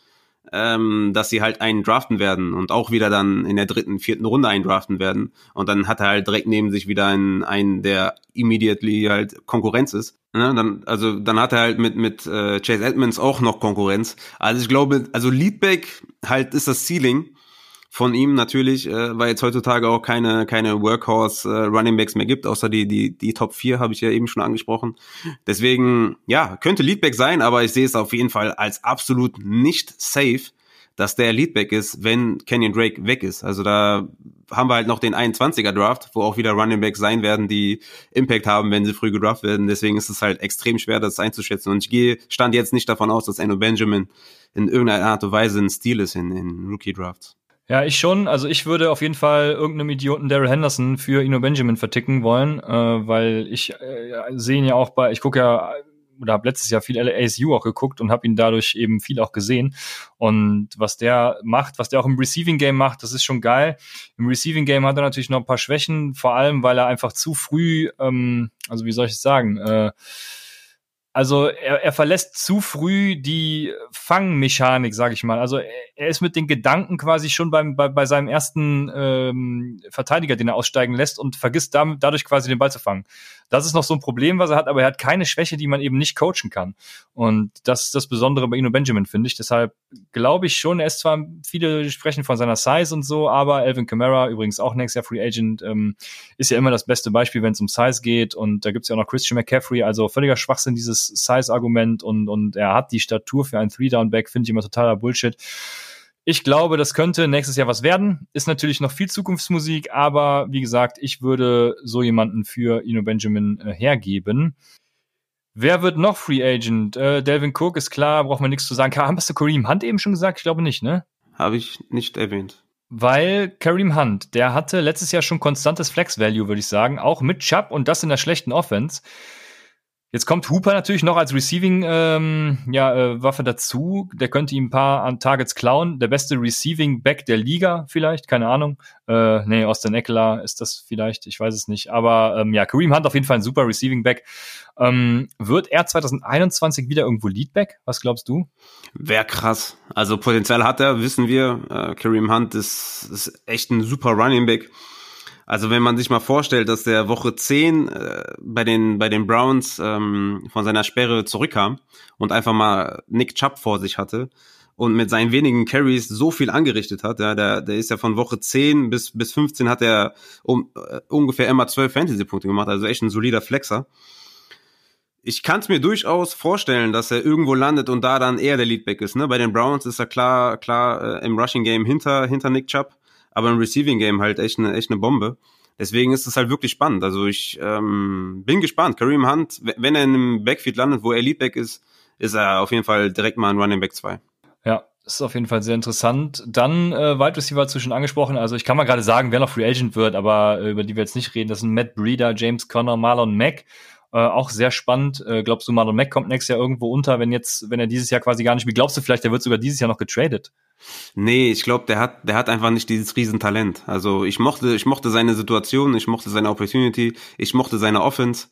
B: ähm, dass sie halt einen draften werden und auch wieder dann in der dritten, vierten Runde einen draften werden. Und dann hat er halt direkt neben sich wieder einen, einen der immediately halt Konkurrenz ist. Ne? Dann, also dann hat er halt mit, mit äh, Chase Edmonds auch noch Konkurrenz. Also ich glaube, also Leadback halt ist das Ceiling von ihm natürlich, äh, weil jetzt heutzutage auch keine, keine Workhorse äh, Running Backs mehr gibt, außer die, die, die Top 4 habe ich ja eben schon angesprochen. Deswegen, ja, könnte Leadback sein, aber ich sehe es auf jeden Fall als absolut nicht safe, dass der Leadback ist, wenn Kenyon Drake weg ist. Also da haben wir halt noch den 21er Draft, wo auch wieder Running Backs sein werden, die Impact haben, wenn sie früh gedraft werden. Deswegen ist es halt extrem schwer, das einzuschätzen. Und ich gehe, stand jetzt nicht davon aus, dass Eno Benjamin in irgendeiner Art und Weise ein Stil ist in, in Rookie Drafts.
A: Ja, ich schon. Also ich würde auf jeden Fall irgendeinem Idioten Daryl Henderson für Ino Benjamin verticken wollen, äh, weil ich äh, sehe ihn ja auch bei, ich gucke ja oder habe letztes Jahr viel ASU auch geguckt und habe ihn dadurch eben viel auch gesehen. Und was der macht, was der auch im Receiving Game macht, das ist schon geil. Im Receiving Game hat er natürlich noch ein paar Schwächen, vor allem weil er einfach zu früh, ähm, also wie soll ich es sagen, äh, also er, er verlässt zu früh die Fangmechanik, sage ich mal. Also er ist mit den Gedanken quasi schon beim, bei, bei seinem ersten ähm, Verteidiger, den er aussteigen lässt und vergisst damit, dadurch quasi den Ball zu fangen. Das ist noch so ein Problem, was er hat, aber er hat keine Schwäche, die man eben nicht coachen kann. Und das ist das Besondere bei Ino Benjamin, finde ich. Deshalb glaube ich schon, er ist zwar, viele sprechen von seiner Size und so, aber Elvin Kamara, übrigens auch nächstes Jahr Free Agent, ähm, ist ja immer das beste Beispiel, wenn es um Size geht. Und da gibt's ja auch noch Christian McCaffrey, also völliger Schwachsinn, dieses Size-Argument und, und er hat die Statur für einen Three-Down-Back, finde ich immer totaler Bullshit. Ich glaube, das könnte nächstes Jahr was werden. Ist natürlich noch viel Zukunftsmusik, aber wie gesagt, ich würde so jemanden für Ino Benjamin äh, hergeben. Wer wird noch Free Agent? Äh, Delvin Cook ist klar, braucht man nichts zu sagen. Hast du Kareem Hunt eben schon gesagt? Ich glaube nicht, ne?
B: Habe ich nicht erwähnt.
A: Weil Kareem Hunt, der hatte letztes Jahr schon konstantes Flex-Value, würde ich sagen, auch mit Chubb und das in der schlechten Offense. Jetzt kommt Hooper natürlich noch als Receiving ähm, ja, äh, Waffe dazu. Der könnte ihm ein paar an Targets klauen. Der beste Receiving Back der Liga vielleicht, keine Ahnung. Äh, nee, Austin Eckler ist das vielleicht, ich weiß es nicht. Aber ähm, ja, Kareem Hunt auf jeden Fall ein super Receiving Back. Ähm, wird er 2021 wieder irgendwo Leadback? Was glaubst du?
B: Wäre krass. Also Potenzial hat er, wissen wir. Äh, Kareem Hunt ist, ist echt ein super Running Back. Also wenn man sich mal vorstellt, dass der Woche 10 äh, bei, den, bei den Browns ähm, von seiner Sperre zurückkam und einfach mal Nick Chubb vor sich hatte und mit seinen wenigen Carries so viel angerichtet hat, ja, der, der ist ja von Woche 10 bis, bis 15 hat er um, äh, ungefähr immer 12 Fantasy-Punkte gemacht, also echt ein solider Flexer. Ich kann es mir durchaus vorstellen, dass er irgendwo landet und da dann eher der Leadback ist. Ne? Bei den Browns ist er klar, klar äh, im Rushing Game hinter, hinter Nick Chubb aber im Receiving Game halt echt eine, echt eine Bombe. Deswegen ist es halt wirklich spannend. Also ich ähm, bin gespannt. Kareem Hunt, wenn er in einem Backfield landet, wo er Leadback ist, ist er auf jeden Fall direkt mal ein Running Back 2.
A: Ja, ist auf jeden Fall sehr interessant. Dann äh, Wide Receiver zwischen angesprochen. Also ich kann mal gerade sagen, wer noch Free Agent wird, aber äh, über die wir jetzt nicht reden. Das sind Matt Breeder, James Conner, Marlon Mack. Äh, auch sehr spannend. Äh, glaubst du, Marlon Mack kommt nächstes Jahr irgendwo unter, wenn jetzt, wenn er dieses Jahr quasi gar nicht spielt? Glaubst du vielleicht, der wird sogar dieses Jahr noch getradet?
B: Nee, ich glaube, der hat, der hat einfach nicht dieses Riesentalent. Also ich mochte, ich mochte seine Situation, ich mochte seine Opportunity, ich mochte seine Offense,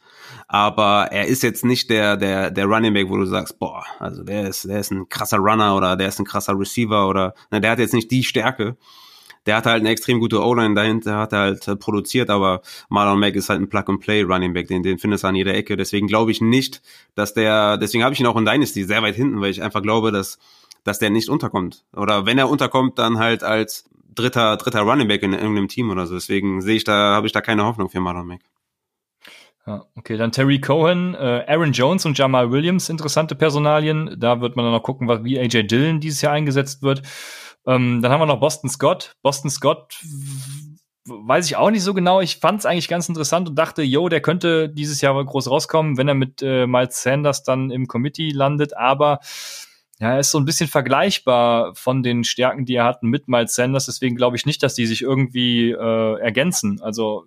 B: aber er ist jetzt nicht der, der, der Running Back, wo du sagst, boah, also der ist, der ist ein krasser Runner oder der ist ein krasser Receiver oder, na, der hat jetzt nicht die Stärke der hat halt eine extrem gute O-Line dahinter, hat er halt äh, produziert, aber Marlon Mack ist halt ein Plug-and-Play-Running Back, den, den findest du an jeder Ecke. Deswegen glaube ich nicht, dass der, deswegen habe ich ihn auch in Dynasty sehr weit hinten, weil ich einfach glaube, dass, dass der nicht unterkommt. Oder wenn er unterkommt, dann halt als dritter, dritter Running Back in irgendeinem Team oder so. Deswegen sehe ich da, habe ich da keine Hoffnung für Marlon Mack.
A: Okay, dann Terry Cohen, äh, Aaron Jones und Jamal Williams, interessante Personalien. Da wird man dann noch gucken, wie AJ Dillon dieses Jahr eingesetzt wird. Ähm, dann haben wir noch Boston Scott. Boston Scott weiß ich auch nicht so genau. Ich fand es eigentlich ganz interessant und dachte, yo, der könnte dieses Jahr groß rauskommen, wenn er mit äh, Miles Sanders dann im Committee landet. Aber ja, er ist so ein bisschen vergleichbar von den Stärken, die er hat mit Miles Sanders. Deswegen glaube ich nicht, dass die sich irgendwie äh, ergänzen. Also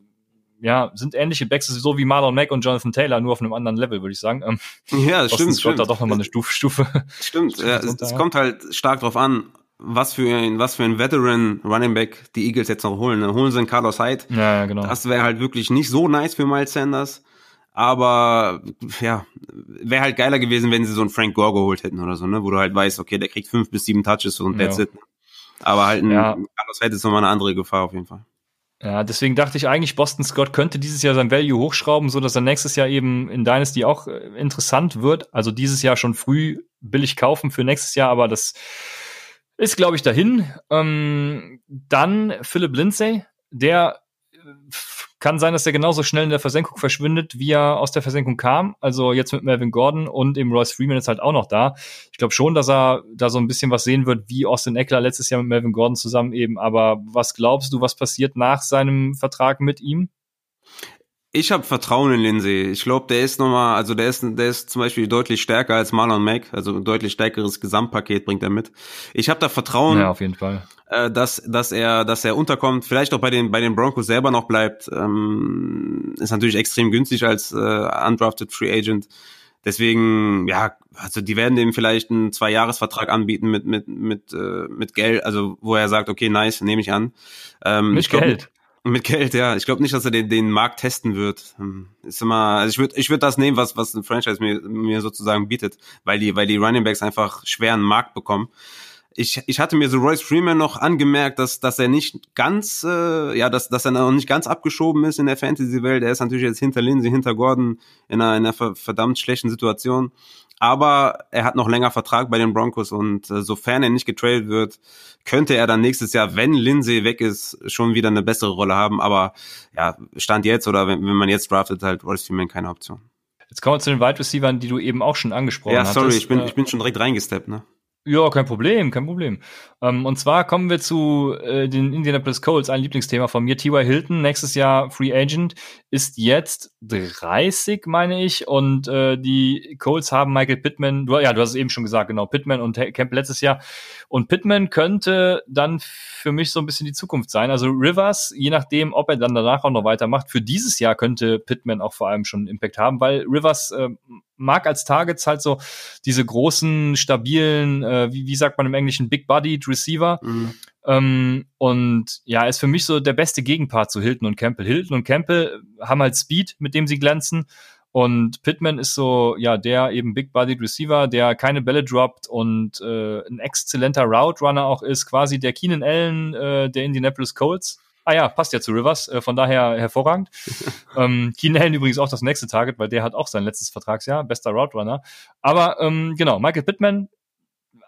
A: ja, sind ähnliche Backs, so wie Marlon Mack und Jonathan Taylor, nur auf einem anderen Level, würde ich sagen. Ähm,
B: ja, das stimmt.
A: Stimmt. da doch nochmal eine Stufe. Stufe
B: stimmt, ja, es, es kommt halt stark drauf an, was für ein, was für ein Veteran Running Back die Eagles jetzt noch holen. Ne? Holen sie einen Carlos Hyde.
A: Ja, ja genau.
B: Das wäre halt wirklich nicht so nice für Miles Sanders. Aber ja, wäre halt geiler gewesen, wenn sie so einen Frank Gore geholt hätten oder so, ne? Wo du halt weißt, okay, der kriegt fünf bis sieben Touches und that's ja. it. Aber halt ein ja. Carlos Hyde ist nochmal eine andere Gefahr auf jeden Fall.
A: Ja, deswegen dachte ich eigentlich, Boston Scott könnte dieses Jahr sein Value hochschrauben, so dass er nächstes Jahr eben in Dynasty auch äh, interessant wird. Also dieses Jahr schon früh billig kaufen für nächstes Jahr, aber das ist, glaube ich, dahin. Ähm, dann Philip Lindsay, der äh, kann sein, dass er genauso schnell in der Versenkung verschwindet, wie er aus der Versenkung kam. Also jetzt mit Melvin Gordon und eben Royce Freeman ist halt auch noch da. Ich glaube schon, dass er da so ein bisschen was sehen wird, wie Austin Eckler letztes Jahr mit Melvin Gordon zusammen eben. Aber was glaubst du, was passiert nach seinem Vertrag mit ihm?
B: Ich habe Vertrauen in Lindsay. Ich glaube, der ist nochmal, also der ist, der ist zum Beispiel deutlich stärker als Marlon Mack, also ein deutlich stärkeres Gesamtpaket bringt er mit. Ich habe da Vertrauen,
A: ja, auf jeden Fall,
B: äh, dass, dass er, dass er unterkommt, vielleicht auch bei den bei den Broncos selber noch bleibt. Ähm, ist natürlich extrem günstig als äh, undrafted Free Agent. Deswegen, ja, also die werden dem vielleicht einen Zwei-Jahres-Vertrag anbieten mit mit mit äh, mit Geld, also wo er sagt, okay, nice, nehme ich an.
A: Ähm, mit Geld.
B: Mit Geld, ja. Ich glaube nicht, dass er den, den Markt testen wird. Hm, ist immer, also ich würde ich würd das nehmen, was, was ein Franchise mir, mir sozusagen bietet, weil die, weil die Running Backs einfach schweren Markt bekommen. Ich, ich hatte mir so Royce Freeman noch angemerkt, dass, dass er nicht ganz, äh, ja, dass, dass er noch nicht ganz abgeschoben ist in der Fantasy-Welt. Er ist natürlich jetzt hinter Lindsay, hinter Gordon in einer, in einer verdammt schlechten Situation aber er hat noch länger Vertrag bei den Broncos und äh, sofern er nicht getradet wird, könnte er dann nächstes Jahr, wenn Lindsay weg ist, schon wieder eine bessere Rolle haben. Aber ja, Stand jetzt oder wenn, wenn man jetzt draftet, halt Royce Freeman keine Option.
A: Jetzt kommen wir zu den Wide Receivers, die du eben auch schon angesprochen hast. Ja, sorry,
B: hattest. ich bin, ich bin schon direkt reingesteppt, ne?
A: Ja, kein Problem, kein Problem. Ähm, und zwar kommen wir zu äh, den Indianapolis Colts, ein Lieblingsthema von mir. T.Y. Hilton, nächstes Jahr Free Agent, ist jetzt 30, meine ich. Und äh, die Colts haben Michael Pittman, du, ja, du hast es eben schon gesagt, genau, Pittman und Camp letztes Jahr. Und Pittman könnte dann für mich so ein bisschen die Zukunft sein. Also Rivers, je nachdem, ob er dann danach auch noch weitermacht, für dieses Jahr könnte Pittman auch vor allem schon Impact haben, weil Rivers äh, mag als Targets halt so diese großen, stabilen, äh, wie, wie sagt man im Englischen, Big-Bodied Receiver. Mhm. Ähm, und ja, ist für mich so der beste Gegenpart zu Hilton und Campbell. Hilton und Campbell haben halt Speed, mit dem sie glänzen. Und Pittman ist so, ja, der eben Big-Bodied Receiver, der keine Bälle droppt und äh, ein exzellenter Route Runner auch ist, quasi der Keenan Allen äh, der Indianapolis Colts. Ah ja, passt ja zu Rivers, äh, von daher hervorragend. ähm, Keenan Allen übrigens auch das nächste Target, weil der hat auch sein letztes Vertragsjahr, bester Route Runner. Aber ähm, genau, Michael Pittman,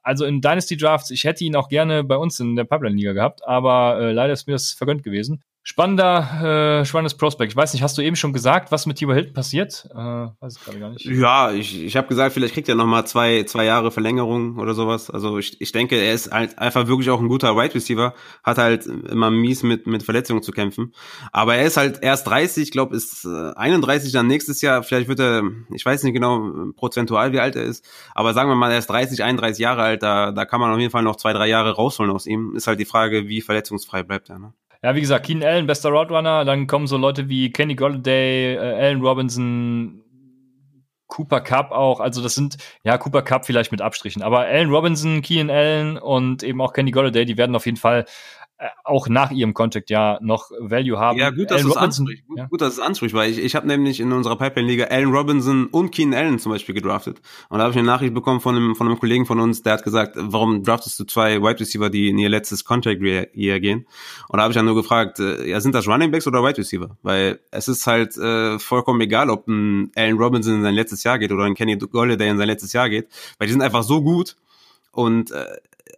A: also in Dynasty Drafts, ich hätte ihn auch gerne bei uns in der Pipeline Liga gehabt, aber äh, leider ist mir das vergönnt gewesen. Spannender, äh, spannendes Prospect. Ich weiß nicht, hast du eben schon gesagt, was mit Tibor Hilton passiert? Äh, weiß
B: ich gerade gar nicht. Ja, ich, ich habe gesagt, vielleicht kriegt er noch mal zwei, zwei Jahre Verlängerung oder sowas. Also ich, ich denke, er ist halt einfach wirklich auch ein guter Wide Receiver. Hat halt immer mies mit, mit Verletzungen zu kämpfen. Aber er ist halt erst 30, ich glaube, ist äh, 31 dann nächstes Jahr. Vielleicht wird er, ich weiß nicht genau prozentual, wie alt er ist. Aber sagen wir mal, er ist 30, 31 Jahre alt. Da, da kann man auf jeden Fall noch zwei, drei Jahre rausholen aus ihm. Ist halt die Frage, wie verletzungsfrei bleibt er. Ne?
A: Ja, wie gesagt, Keenan Allen, bester Roadrunner, dann kommen so Leute wie Kenny Golladay, äh, Allen Robinson, Cooper Cup auch, also das sind, ja, Cooper Cup vielleicht mit Abstrichen, aber Allen Robinson, Keenan Allen und eben auch Kenny Golladay, die werden auf jeden Fall auch nach ihrem Contract ja noch Value haben.
B: Ja, gut, dass Robinson, anspricht. Gut, ja. gut, dass es anspricht, weil ich, ich habe nämlich in unserer Pipeline-Liga Allen Robinson und Keenan Allen zum Beispiel gedraftet. Und da habe ich eine Nachricht bekommen von einem, von einem Kollegen von uns, der hat gesagt, warum draftest du zwei Wide Receiver, die in ihr letztes Contract-Year gehen? Und da habe ich dann nur gefragt, äh, ja, sind das Running Backs oder Wide Receiver? Weil es ist halt äh, vollkommen egal, ob ein Allen Robinson in sein letztes Jahr geht oder ein Kenny Golladay in sein letztes Jahr geht, weil die sind einfach so gut und äh,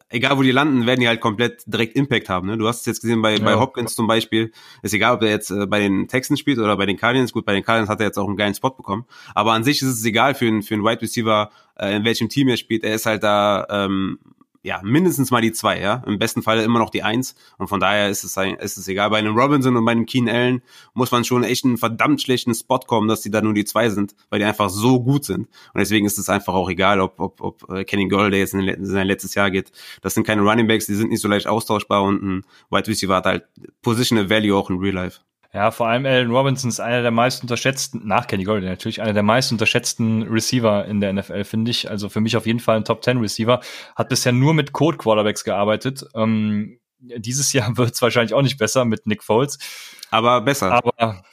B: egal wo die landen, werden die halt komplett direkt Impact haben. Ne? Du hast es jetzt gesehen bei, ja. bei Hopkins zum Beispiel. Ist egal, ob er jetzt äh, bei den Texans spielt oder bei den Cardinals. Gut, bei den Cardinals hat er jetzt auch einen geilen Spot bekommen. Aber an sich ist es egal für, einen für einen Wide Receiver, äh, in welchem Team er spielt. Er ist halt da ähm, ja, mindestens mal die zwei, ja. Im besten Fall immer noch die eins. Und von daher ist es, ist es egal. Bei einem Robinson und bei einem Keen Allen muss man schon echt einen verdammt schlechten Spot kommen, dass die da nur die zwei sind, weil die einfach so gut sind. Und deswegen ist es einfach auch egal, ob, ob, ob äh, Kenny Golladay jetzt in sein letztes Jahr geht. Das sind keine Running Backs, die sind nicht so leicht austauschbar und ein Wide Receiver hat halt Positional Value auch in Real Life.
A: Ja, vor allem Allen Robinson ist einer der meist unterschätzten, nach Kenny Golladay natürlich, einer der meist unterschätzten Receiver in der NFL, finde ich. Also für mich auf jeden Fall ein Top 10 Receiver. Hat bisher nur mit Code Quarterbacks gearbeitet. Ähm, dieses Jahr wird es wahrscheinlich auch nicht besser mit Nick Foles.
B: Aber besser.
A: Aber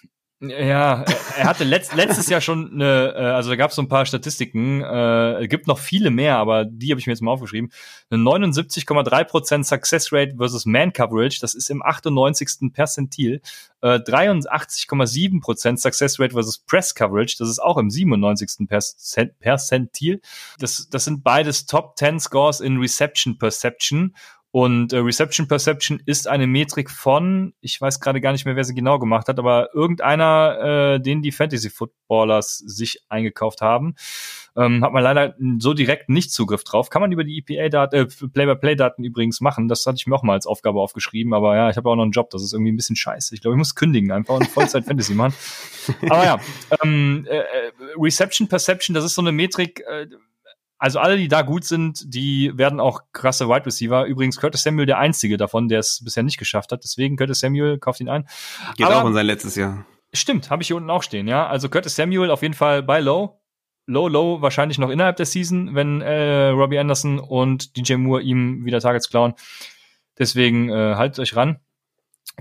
A: ja, er hatte letzt, letztes Jahr schon eine, äh, also da gab es so ein paar Statistiken, äh, gibt noch viele mehr, aber die habe ich mir jetzt mal aufgeschrieben. Eine 79,3% Success Rate versus Man Coverage, das ist im 98. Perzentil. Äh, 83,7% Success Rate versus Press Coverage, das ist auch im 97. Perzentil. Das, das sind beides Top 10 Scores in Reception Perception und äh, Reception Perception ist eine Metrik von, ich weiß gerade gar nicht mehr, wer sie genau gemacht hat, aber irgendeiner, äh, den die Fantasy Footballers sich eingekauft haben. Ähm, hat man leider so direkt nicht Zugriff drauf. Kann man über die EPA-Daten, äh, Play-by-Play-Daten übrigens machen. Das hatte ich mir auch mal als Aufgabe aufgeschrieben, aber ja, ich habe auch noch einen Job. Das ist irgendwie ein bisschen scheiße. Ich glaube, ich muss kündigen einfach und Vollzeit Fantasy machen. Aber ja, ähm, äh, äh, Reception Perception, das ist so eine Metrik, äh, also alle, die da gut sind, die werden auch krasse Wide Receiver. Übrigens Curtis Samuel der einzige davon, der es bisher nicht geschafft hat. Deswegen Curtis Samuel, kauft ihn ein.
B: Geht Aber, auch in sein letztes Jahr.
A: Stimmt, habe ich hier unten auch stehen, ja. Also Curtis Samuel auf jeden Fall bei Low. Low, Low wahrscheinlich noch innerhalb der Season, wenn äh, Robbie Anderson und DJ Moore ihm wieder Targets klauen. Deswegen äh, haltet euch ran.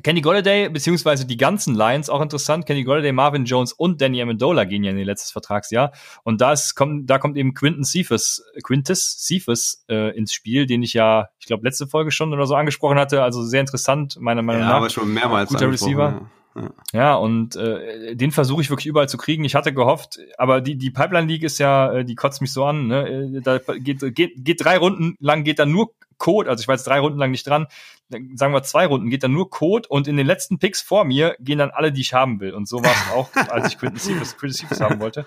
A: Kenny Golladay, beziehungsweise die ganzen Lions, auch interessant. Kenny Golladay, Marvin Jones und Danny Amendola gehen ja in ihr letztes Vertragsjahr. Und da, ist, kommt, da kommt eben Quinton Cephas, Quintus Cephas äh, ins Spiel, den ich ja, ich glaube, letzte Folge schon oder so angesprochen hatte. Also sehr interessant, meiner Meinung ja, nach.
B: aber schon mehrmals
A: Guter Receiver. Ja. ja, und äh, den versuche ich wirklich überall zu kriegen. Ich hatte gehofft, aber die, die Pipeline League ist ja, äh, die kotzt mich so an. Ne? Äh, da geht, geht, geht drei Runden lang, geht da nur Code, also ich war jetzt drei Runden lang nicht dran, sagen wir zwei Runden, geht dann nur Code und in den letzten Picks vor mir gehen dann alle, die ich haben will. Und so war es auch, als ich Quinton Cephas, Quinton Cephas haben wollte.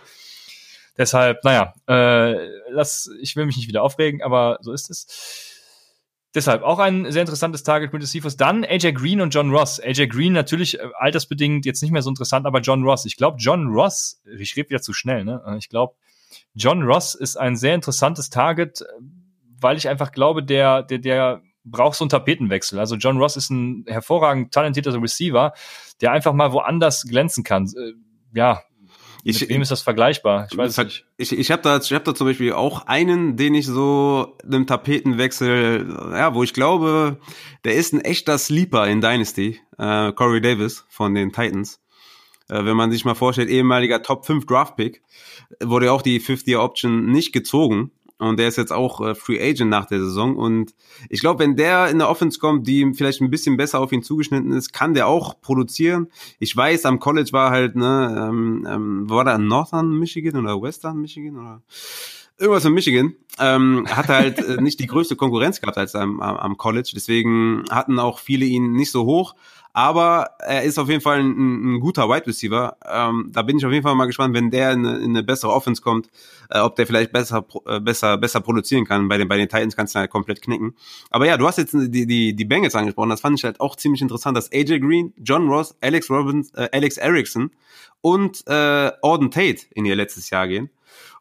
A: Deshalb, naja, äh, lass, ich will mich nicht wieder aufregen, aber so ist es. Deshalb auch ein sehr interessantes Target Quintus Cephas. Dann AJ Green und John Ross. AJ Green natürlich äh, altersbedingt jetzt nicht mehr so interessant, aber John Ross. Ich glaube, John Ross, ich rede wieder zu schnell, ne? Ich glaube, John Ross ist ein sehr interessantes Target, äh, weil ich einfach glaube, der, der, der braucht so einen Tapetenwechsel. Also John Ross ist ein hervorragend talentierter Receiver, der einfach mal woanders glänzen kann. Ja, ich, Mit wem ist das vergleichbar?
B: Ich weiß nicht. Ich, ich habe da, ich hab da zum Beispiel auch einen, den ich so einem Tapetenwechsel, ja, wo ich glaube, der ist ein echter Sleeper in Dynasty, äh, Corey Davis von den Titans. Äh, wenn man sich mal vorstellt, ehemaliger Top 5 Draft Pick, wurde auch die 50 Option nicht gezogen und der ist jetzt auch äh, Free Agent nach der Saison. Und ich glaube, wenn der in der Offense kommt, die vielleicht ein bisschen besser auf ihn zugeschnitten ist, kann der auch produzieren. Ich weiß, am College war halt, ne, ähm, ähm, war da Northern Michigan oder Western Michigan oder irgendwas in Michigan, ähm, hat halt äh, nicht die größte Konkurrenz gehabt als am, am College. Deswegen hatten auch viele ihn nicht so hoch. Aber er ist auf jeden Fall ein, ein guter Wide Receiver. Ähm, da bin ich auf jeden Fall mal gespannt, wenn der in eine, in eine bessere Offense kommt, äh, ob der vielleicht besser, äh, besser, besser produzieren kann. Bei den, bei den Titans kannst du halt komplett knicken. Aber ja, du hast jetzt die, die, die Bengals angesprochen. Das fand ich halt auch ziemlich interessant, dass AJ Green, John Ross, Alex Robbins, äh, Alex Erickson und äh, Auden Tate in ihr letztes Jahr gehen.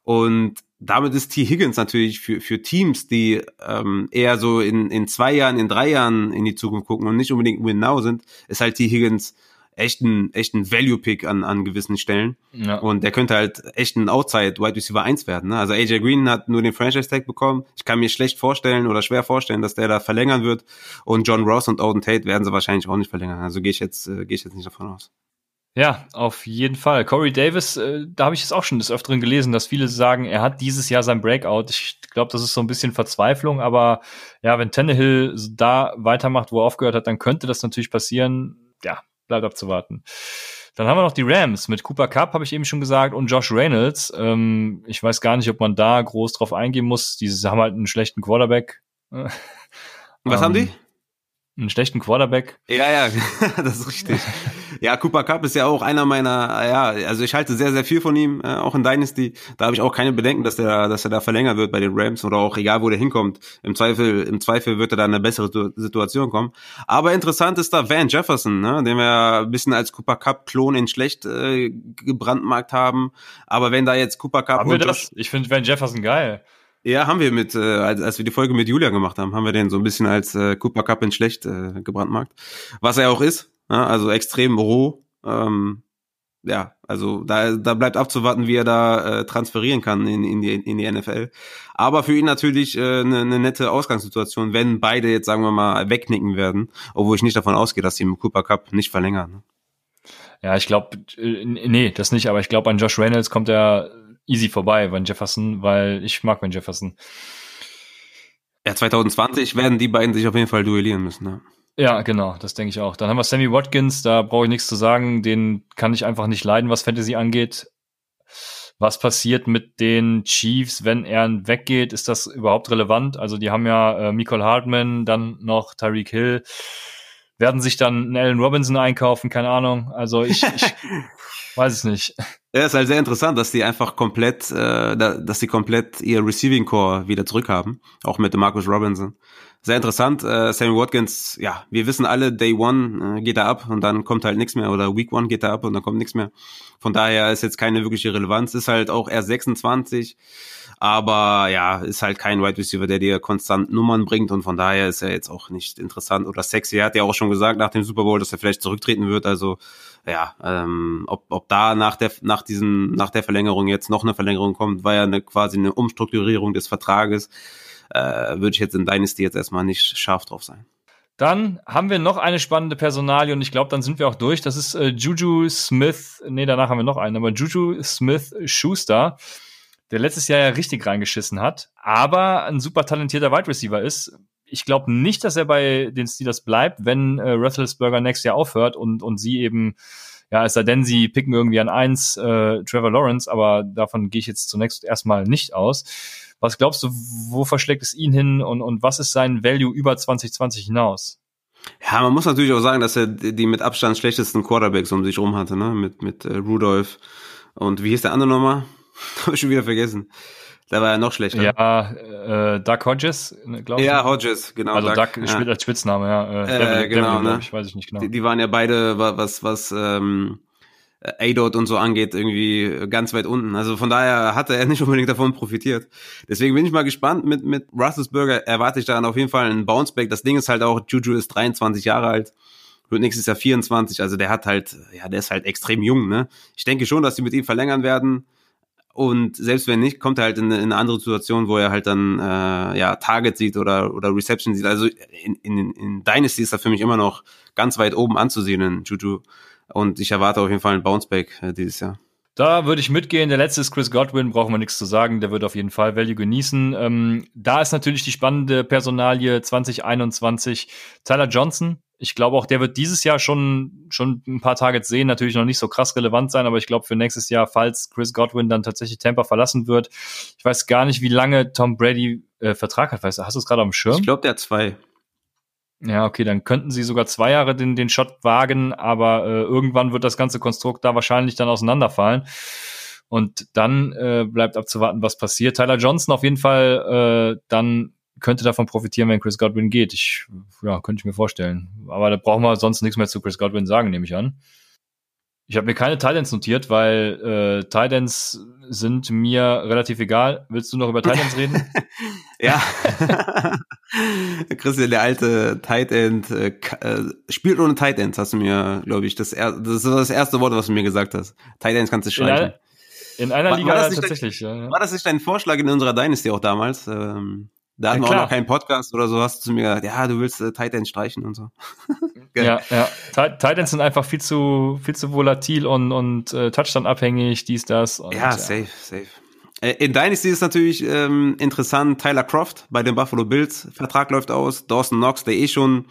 B: Und damit ist T. Higgins natürlich für, für Teams, die ähm, eher so in, in zwei Jahren, in drei Jahren in die Zukunft gucken und nicht unbedingt win now sind, ist halt T. Higgins echt ein, echt ein Value-Pick an, an gewissen Stellen. Ja. Und der könnte halt echt ein Outside Wide Receiver 1 werden. Ne? Also AJ Green hat nur den Franchise-Tag bekommen. Ich kann mir schlecht vorstellen oder schwer vorstellen, dass der da verlängern wird. Und John Ross und Odin Tate werden sie wahrscheinlich auch nicht verlängern. Also gehe ich jetzt, äh, gehe ich jetzt nicht davon aus.
A: Ja, auf jeden Fall. Corey Davis, äh, da habe ich es auch schon des Öfteren gelesen, dass viele sagen, er hat dieses Jahr sein Breakout. Ich glaube, das ist so ein bisschen Verzweiflung, aber ja, wenn Tannehill da weitermacht, wo er aufgehört hat, dann könnte das natürlich passieren. Ja, bleibt abzuwarten. Dann haben wir noch die Rams mit Cooper Cup, habe ich eben schon gesagt, und Josh Reynolds. Ähm, ich weiß gar nicht, ob man da groß drauf eingehen muss. Die haben halt einen schlechten Quarterback.
B: Was ähm, haben die?
A: Einen schlechten Quarterback.
B: Ja, ja, das ist richtig. ja, Cooper Cup ist ja auch einer meiner, ja, also ich halte sehr, sehr viel von ihm, äh, auch in Dynasty. Da habe ich auch keine Bedenken, dass der, dass er da verlängert wird bei den Rams oder auch egal, wo der hinkommt. Im Zweifel, im Zweifel wird er da in eine bessere Situation kommen. Aber interessant ist da Van Jefferson, ne, den wir ein bisschen als Cooper Cup Klon in schlecht äh, gebrandmarkt haben. Aber wenn da jetzt Cooper Cup
A: haben wir das? Ich finde Van Jefferson geil.
B: Ja, haben wir mit, äh, als, als wir die Folge mit Julia gemacht haben, haben wir den so ein bisschen als äh, Cooper Cup in schlecht äh, gebrandmarkt. Was er auch ist, ja, also extrem roh. Ähm, ja, also da, da bleibt abzuwarten, wie er da äh, transferieren kann in, in, die, in die NFL. Aber für ihn natürlich eine äh, ne, ne nette Ausgangssituation, wenn beide jetzt, sagen wir mal, wegnicken werden, obwohl ich nicht davon ausgehe, dass sie im Cooper Cup nicht verlängern. Ne?
A: Ja, ich glaube, äh, nee, das nicht, aber ich glaube, an Josh Reynolds kommt er easy vorbei, Van Jefferson, weil ich mag Van Jefferson.
B: Ja, 2020 werden die beiden sich auf jeden Fall duellieren müssen. Ne?
A: Ja, genau, das denke ich auch. Dann haben wir Sammy Watkins, da brauche ich nichts zu sagen, den kann ich einfach nicht leiden, was Fantasy angeht. Was passiert mit den Chiefs, wenn er weggeht? Ist das überhaupt relevant? Also die haben ja äh, Michael Hartman, dann noch Tyreek Hill, werden sich dann einen Allen Robinson einkaufen, keine Ahnung. Also ich, ich weiß es nicht.
B: Ja, ist halt sehr interessant, dass die einfach komplett, äh, dass die komplett ihr Receiving Core wieder zurückhaben, auch mit Marcus Robinson. Sehr interessant. Äh, Sammy Watkins, ja, wir wissen alle, Day One äh, geht er ab und dann kommt halt nichts mehr oder Week One geht er ab und dann kommt nichts mehr. Von daher ist jetzt keine wirkliche Relevanz. Ist halt auch erst 26, aber ja, ist halt kein Wide Receiver, der dir konstant Nummern bringt und von daher ist er jetzt auch nicht interessant oder sexy. Er hat ja auch schon gesagt nach dem Super Bowl, dass er vielleicht zurücktreten wird. Also ja, ähm, ob, ob da nach der nach diesem nach der Verlängerung jetzt noch eine Verlängerung kommt, war ja eine, quasi eine Umstrukturierung des Vertrages, äh, würde ich jetzt in Dynasty jetzt erstmal nicht scharf drauf sein.
A: Dann haben wir noch eine spannende Personalie und ich glaube, dann sind wir auch durch. Das ist äh, Juju Smith. Nee, danach haben wir noch einen, aber Juju Smith Schuster, der letztes Jahr ja richtig reingeschissen hat, aber ein super talentierter Wide Receiver ist ich glaube nicht, dass er bei den Steelers bleibt, wenn äh, Roethlisberger nächstes Jahr aufhört und, und sie eben, ja, es sei denn, sie picken irgendwie an eins äh, Trevor Lawrence, aber davon gehe ich jetzt zunächst erstmal nicht aus. Was glaubst du, wo verschlägt es ihn hin und, und was ist sein Value über 2020 hinaus?
B: Ja, man muss natürlich auch sagen, dass er die mit Abstand schlechtesten Quarterbacks um sich rum hatte, ne? Mit, mit äh, Rudolph und wie hieß der andere nochmal? Habe ich schon wieder vergessen. Da war er noch schlechter.
A: Ja, äh, Doug Hodges,
B: ne, glaube ich. Ja, Hodges, genau.
A: Also Doug, Doug ja. als Spitzname, ja.
B: Äh, äh Devil, genau, Devil, ne?
A: ich weiß ich nicht genau.
B: Die, die, waren ja beide, was, was ähm, A-Dot und so angeht, irgendwie ganz weit unten. Also von daher hatte er nicht unbedingt davon profitiert. Deswegen bin ich mal gespannt. Mit, mit Russelsberger erwarte ich dann auf jeden Fall einen Bounceback. Das Ding ist halt auch, Juju ist 23 Jahre alt wird nächstes Jahr 24, also der hat halt, ja, der ist halt extrem jung, ne? Ich denke schon, dass sie mit ihm verlängern werden. Und selbst wenn nicht, kommt er halt in, in eine andere Situation, wo er halt dann äh, ja Target sieht oder oder Reception sieht. Also in, in, in Dynasty ist er für mich immer noch ganz weit oben anzusehen in Juju. Und ich erwarte auf jeden Fall ein Bounceback äh, dieses Jahr.
A: Da würde ich mitgehen. Der letzte ist Chris Godwin, brauchen wir nichts zu sagen. Der wird auf jeden Fall Value genießen. Ähm, da ist natürlich die spannende Personalie 2021 Tyler Johnson. Ich glaube auch, der wird dieses Jahr schon, schon ein paar Targets sehen, natürlich noch nicht so krass relevant sein, aber ich glaube für nächstes Jahr, falls Chris Godwin dann tatsächlich Tampa verlassen wird, ich weiß gar nicht, wie lange Tom Brady äh, Vertrag hat. Weißt du, hast du es gerade am Schirm?
B: Ich glaube, der hat zwei.
A: Ja, okay, dann könnten sie sogar zwei Jahre den, den Shot wagen, aber äh, irgendwann wird das ganze Konstrukt da wahrscheinlich dann auseinanderfallen. Und dann äh, bleibt abzuwarten, was passiert. Tyler Johnson auf jeden Fall äh, dann könnte davon profitieren, wenn Chris Godwin geht. Ich, ja, könnte ich mir vorstellen. Aber da brauchen wir sonst nichts mehr zu Chris Godwin sagen, nehme ich an. Ich habe mir keine Titans notiert, weil äh, Titans sind mir relativ egal. Willst du noch über Titans reden?
B: ja. Christian, der alte Tight End, äh, äh, spielt ohne Tight Ends, hast du mir, glaube ich, das, er das ist das erste Wort, was du mir gesagt hast. Tight Ends kannst du streichen.
A: In, einer, in einer war, Liga war tatsächlich,
B: dein,
A: ja.
B: War das nicht dein Vorschlag in unserer Dynasty auch damals? Ähm, da hatten ja, wir auch noch keinen Podcast oder so, hast du zu mir gesagt, ja, du willst äh, Titans streichen und so.
A: ja, ja. Titans sind einfach viel zu, viel zu volatil und, und äh, Touchdown-abhängig, dies, das. Und,
B: ja, ja, safe, safe. Äh, in Dynasty ist natürlich ähm, interessant, Tyler Croft bei den Buffalo Bills, Vertrag läuft aus, Dawson Knox, der eh schon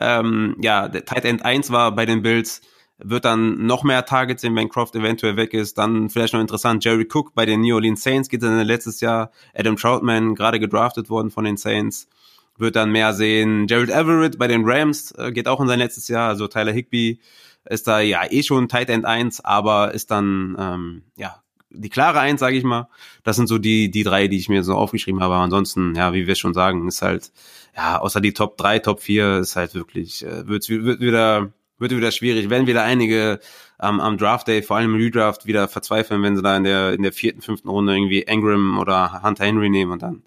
B: ähm, ja, der Tight End 1 war bei den Bills, wird dann noch mehr Targets sehen, wenn Croft eventuell weg ist. Dann vielleicht noch interessant, Jerry Cook bei den New Orleans Saints geht dann letztes Jahr. Adam Troutman, gerade gedraftet worden von den Saints, wird dann mehr sehen. Jared Everett bei den Rams äh, geht auch in sein letztes Jahr. Also Tyler Higby ist da ja eh schon Tight End 1, aber ist dann ähm, ja die klare Eins, sage ich mal. Das sind so die die drei, die ich mir so aufgeschrieben habe. Aber ansonsten, ja, wie wir schon sagen, ist halt ja außer die Top 3, Top 4 ist halt wirklich äh, wird, wird wieder wird wieder schwierig, wenn wieder einige ähm, am Draft Day, vor allem im Redraft, wieder verzweifeln, wenn sie da in der in der vierten, fünften Runde irgendwie Ingram oder Hunter Henry nehmen und dann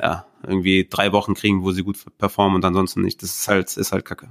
B: ja irgendwie drei Wochen kriegen, wo sie gut performen und ansonsten nicht. Das ist halt ist halt Kacke.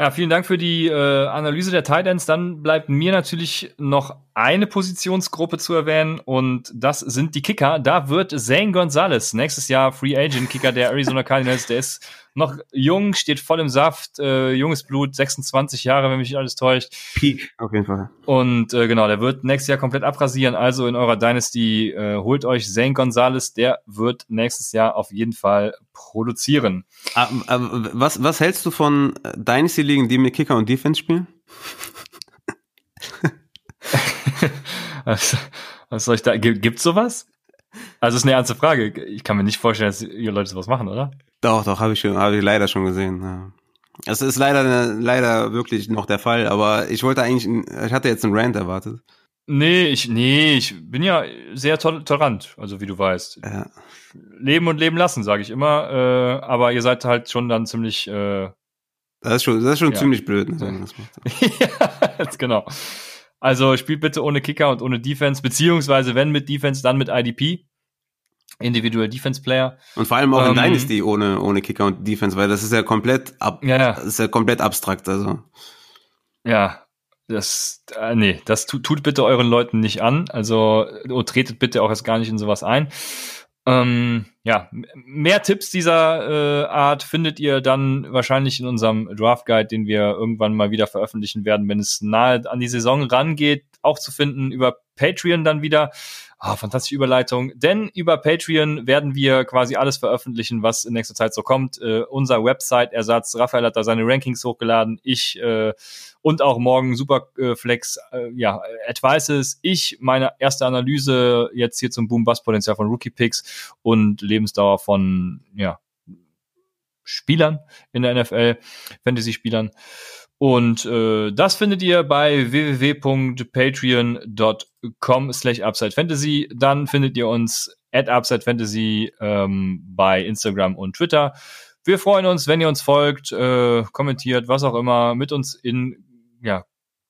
A: Ja, vielen Dank für die äh, Analyse der Titans. Dann bleibt mir natürlich noch eine Positionsgruppe zu erwähnen und das sind die Kicker. Da wird Zane Gonzalez nächstes Jahr Free Agent Kicker der Arizona Cardinals. Der ist noch jung, steht voll im Saft, äh, junges Blut, 26 Jahre, wenn mich nicht alles täuscht.
B: Peak, auf jeden Fall.
A: Und äh, genau, der wird nächstes Jahr komplett abrasieren. Also in eurer Dynasty äh, holt euch Zane Gonzalez, der wird nächstes Jahr auf jeden Fall produzieren.
B: Ah, was, was hältst du von Dynasty-Ligen, die mit Kicker und Defense spielen?
A: was, was soll ich da? Gibt's sowas? Also ist eine ernste Frage. Ich kann mir nicht vorstellen, dass ihr Leute sowas machen, oder?
B: Doch, doch, habe ich schon, habe ich leider schon gesehen. Ja. Es ist leider, leider wirklich noch der Fall, aber ich wollte eigentlich, ich hatte jetzt einen Rant erwartet.
A: Nee, ich, nee, ich bin ja sehr tolerant, also wie du weißt. Ja. Leben und leben lassen, sage ich immer. Äh, aber ihr seid halt schon dann ziemlich. Äh,
B: das ist schon, das ist schon ja. ziemlich blöd. Ne,
A: ja, genau. Also spielt bitte ohne Kicker und ohne Defense, beziehungsweise wenn mit Defense, dann mit IDP. Individual Defense Player.
B: Und vor allem auch ähm, in Dynasty ohne, ohne Kicker und Defense, weil das ist ja komplett ab, ja, ja. Ist ja komplett abstrakt, also.
A: Ja, das, äh, nee, das tut, tut bitte euren Leuten nicht an. Also, oh, tretet bitte auch erst gar nicht in sowas ein. Ähm, ja, mehr Tipps dieser äh, Art findet ihr dann wahrscheinlich in unserem Draft Guide, den wir irgendwann mal wieder veröffentlichen werden, wenn es nahe an die Saison rangeht, auch zu finden über Patreon dann wieder. Ah, fantastische Überleitung. Denn über Patreon werden wir quasi alles veröffentlichen, was in nächster Zeit so kommt. Äh, unser Website-Ersatz. Raphael hat da seine Rankings hochgeladen. Ich äh, und auch morgen Superflex, äh, ja, Advices. Ich meine erste Analyse jetzt hier zum Boom-Bust-Potenzial von Rookie Picks und Lebensdauer von, ja, Spielern in der NFL, Fantasy-Spielern. Und äh, das findet ihr bei www.patreon.com slash UpsideFantasy. Dann findet ihr uns at UpsideFantasy ähm, bei Instagram und Twitter. Wir freuen uns, wenn ihr uns folgt, äh, kommentiert, was auch immer, mit uns in ja,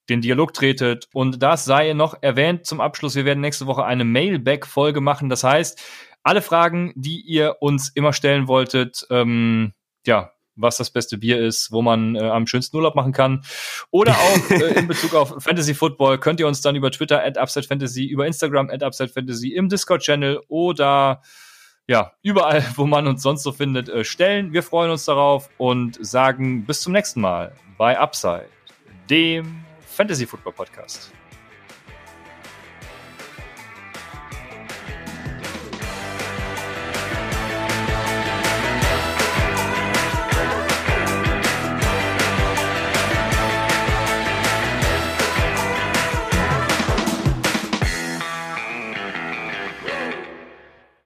A: den Dialog tretet. Und das sei noch erwähnt zum Abschluss. Wir werden nächste Woche eine Mailback-Folge machen. Das heißt, alle Fragen, die ihr uns immer stellen wolltet, ähm, ja, was das beste Bier ist, wo man äh, am schönsten Urlaub machen kann. Oder auch äh, in Bezug auf Fantasy Football könnt ihr uns dann über Twitter at Upside Fantasy, über Instagram at Upside Fantasy, im Discord-Channel oder ja, überall, wo man uns sonst so findet, äh, stellen. Wir freuen uns darauf und sagen bis zum nächsten Mal bei Upside, dem Fantasy Football Podcast.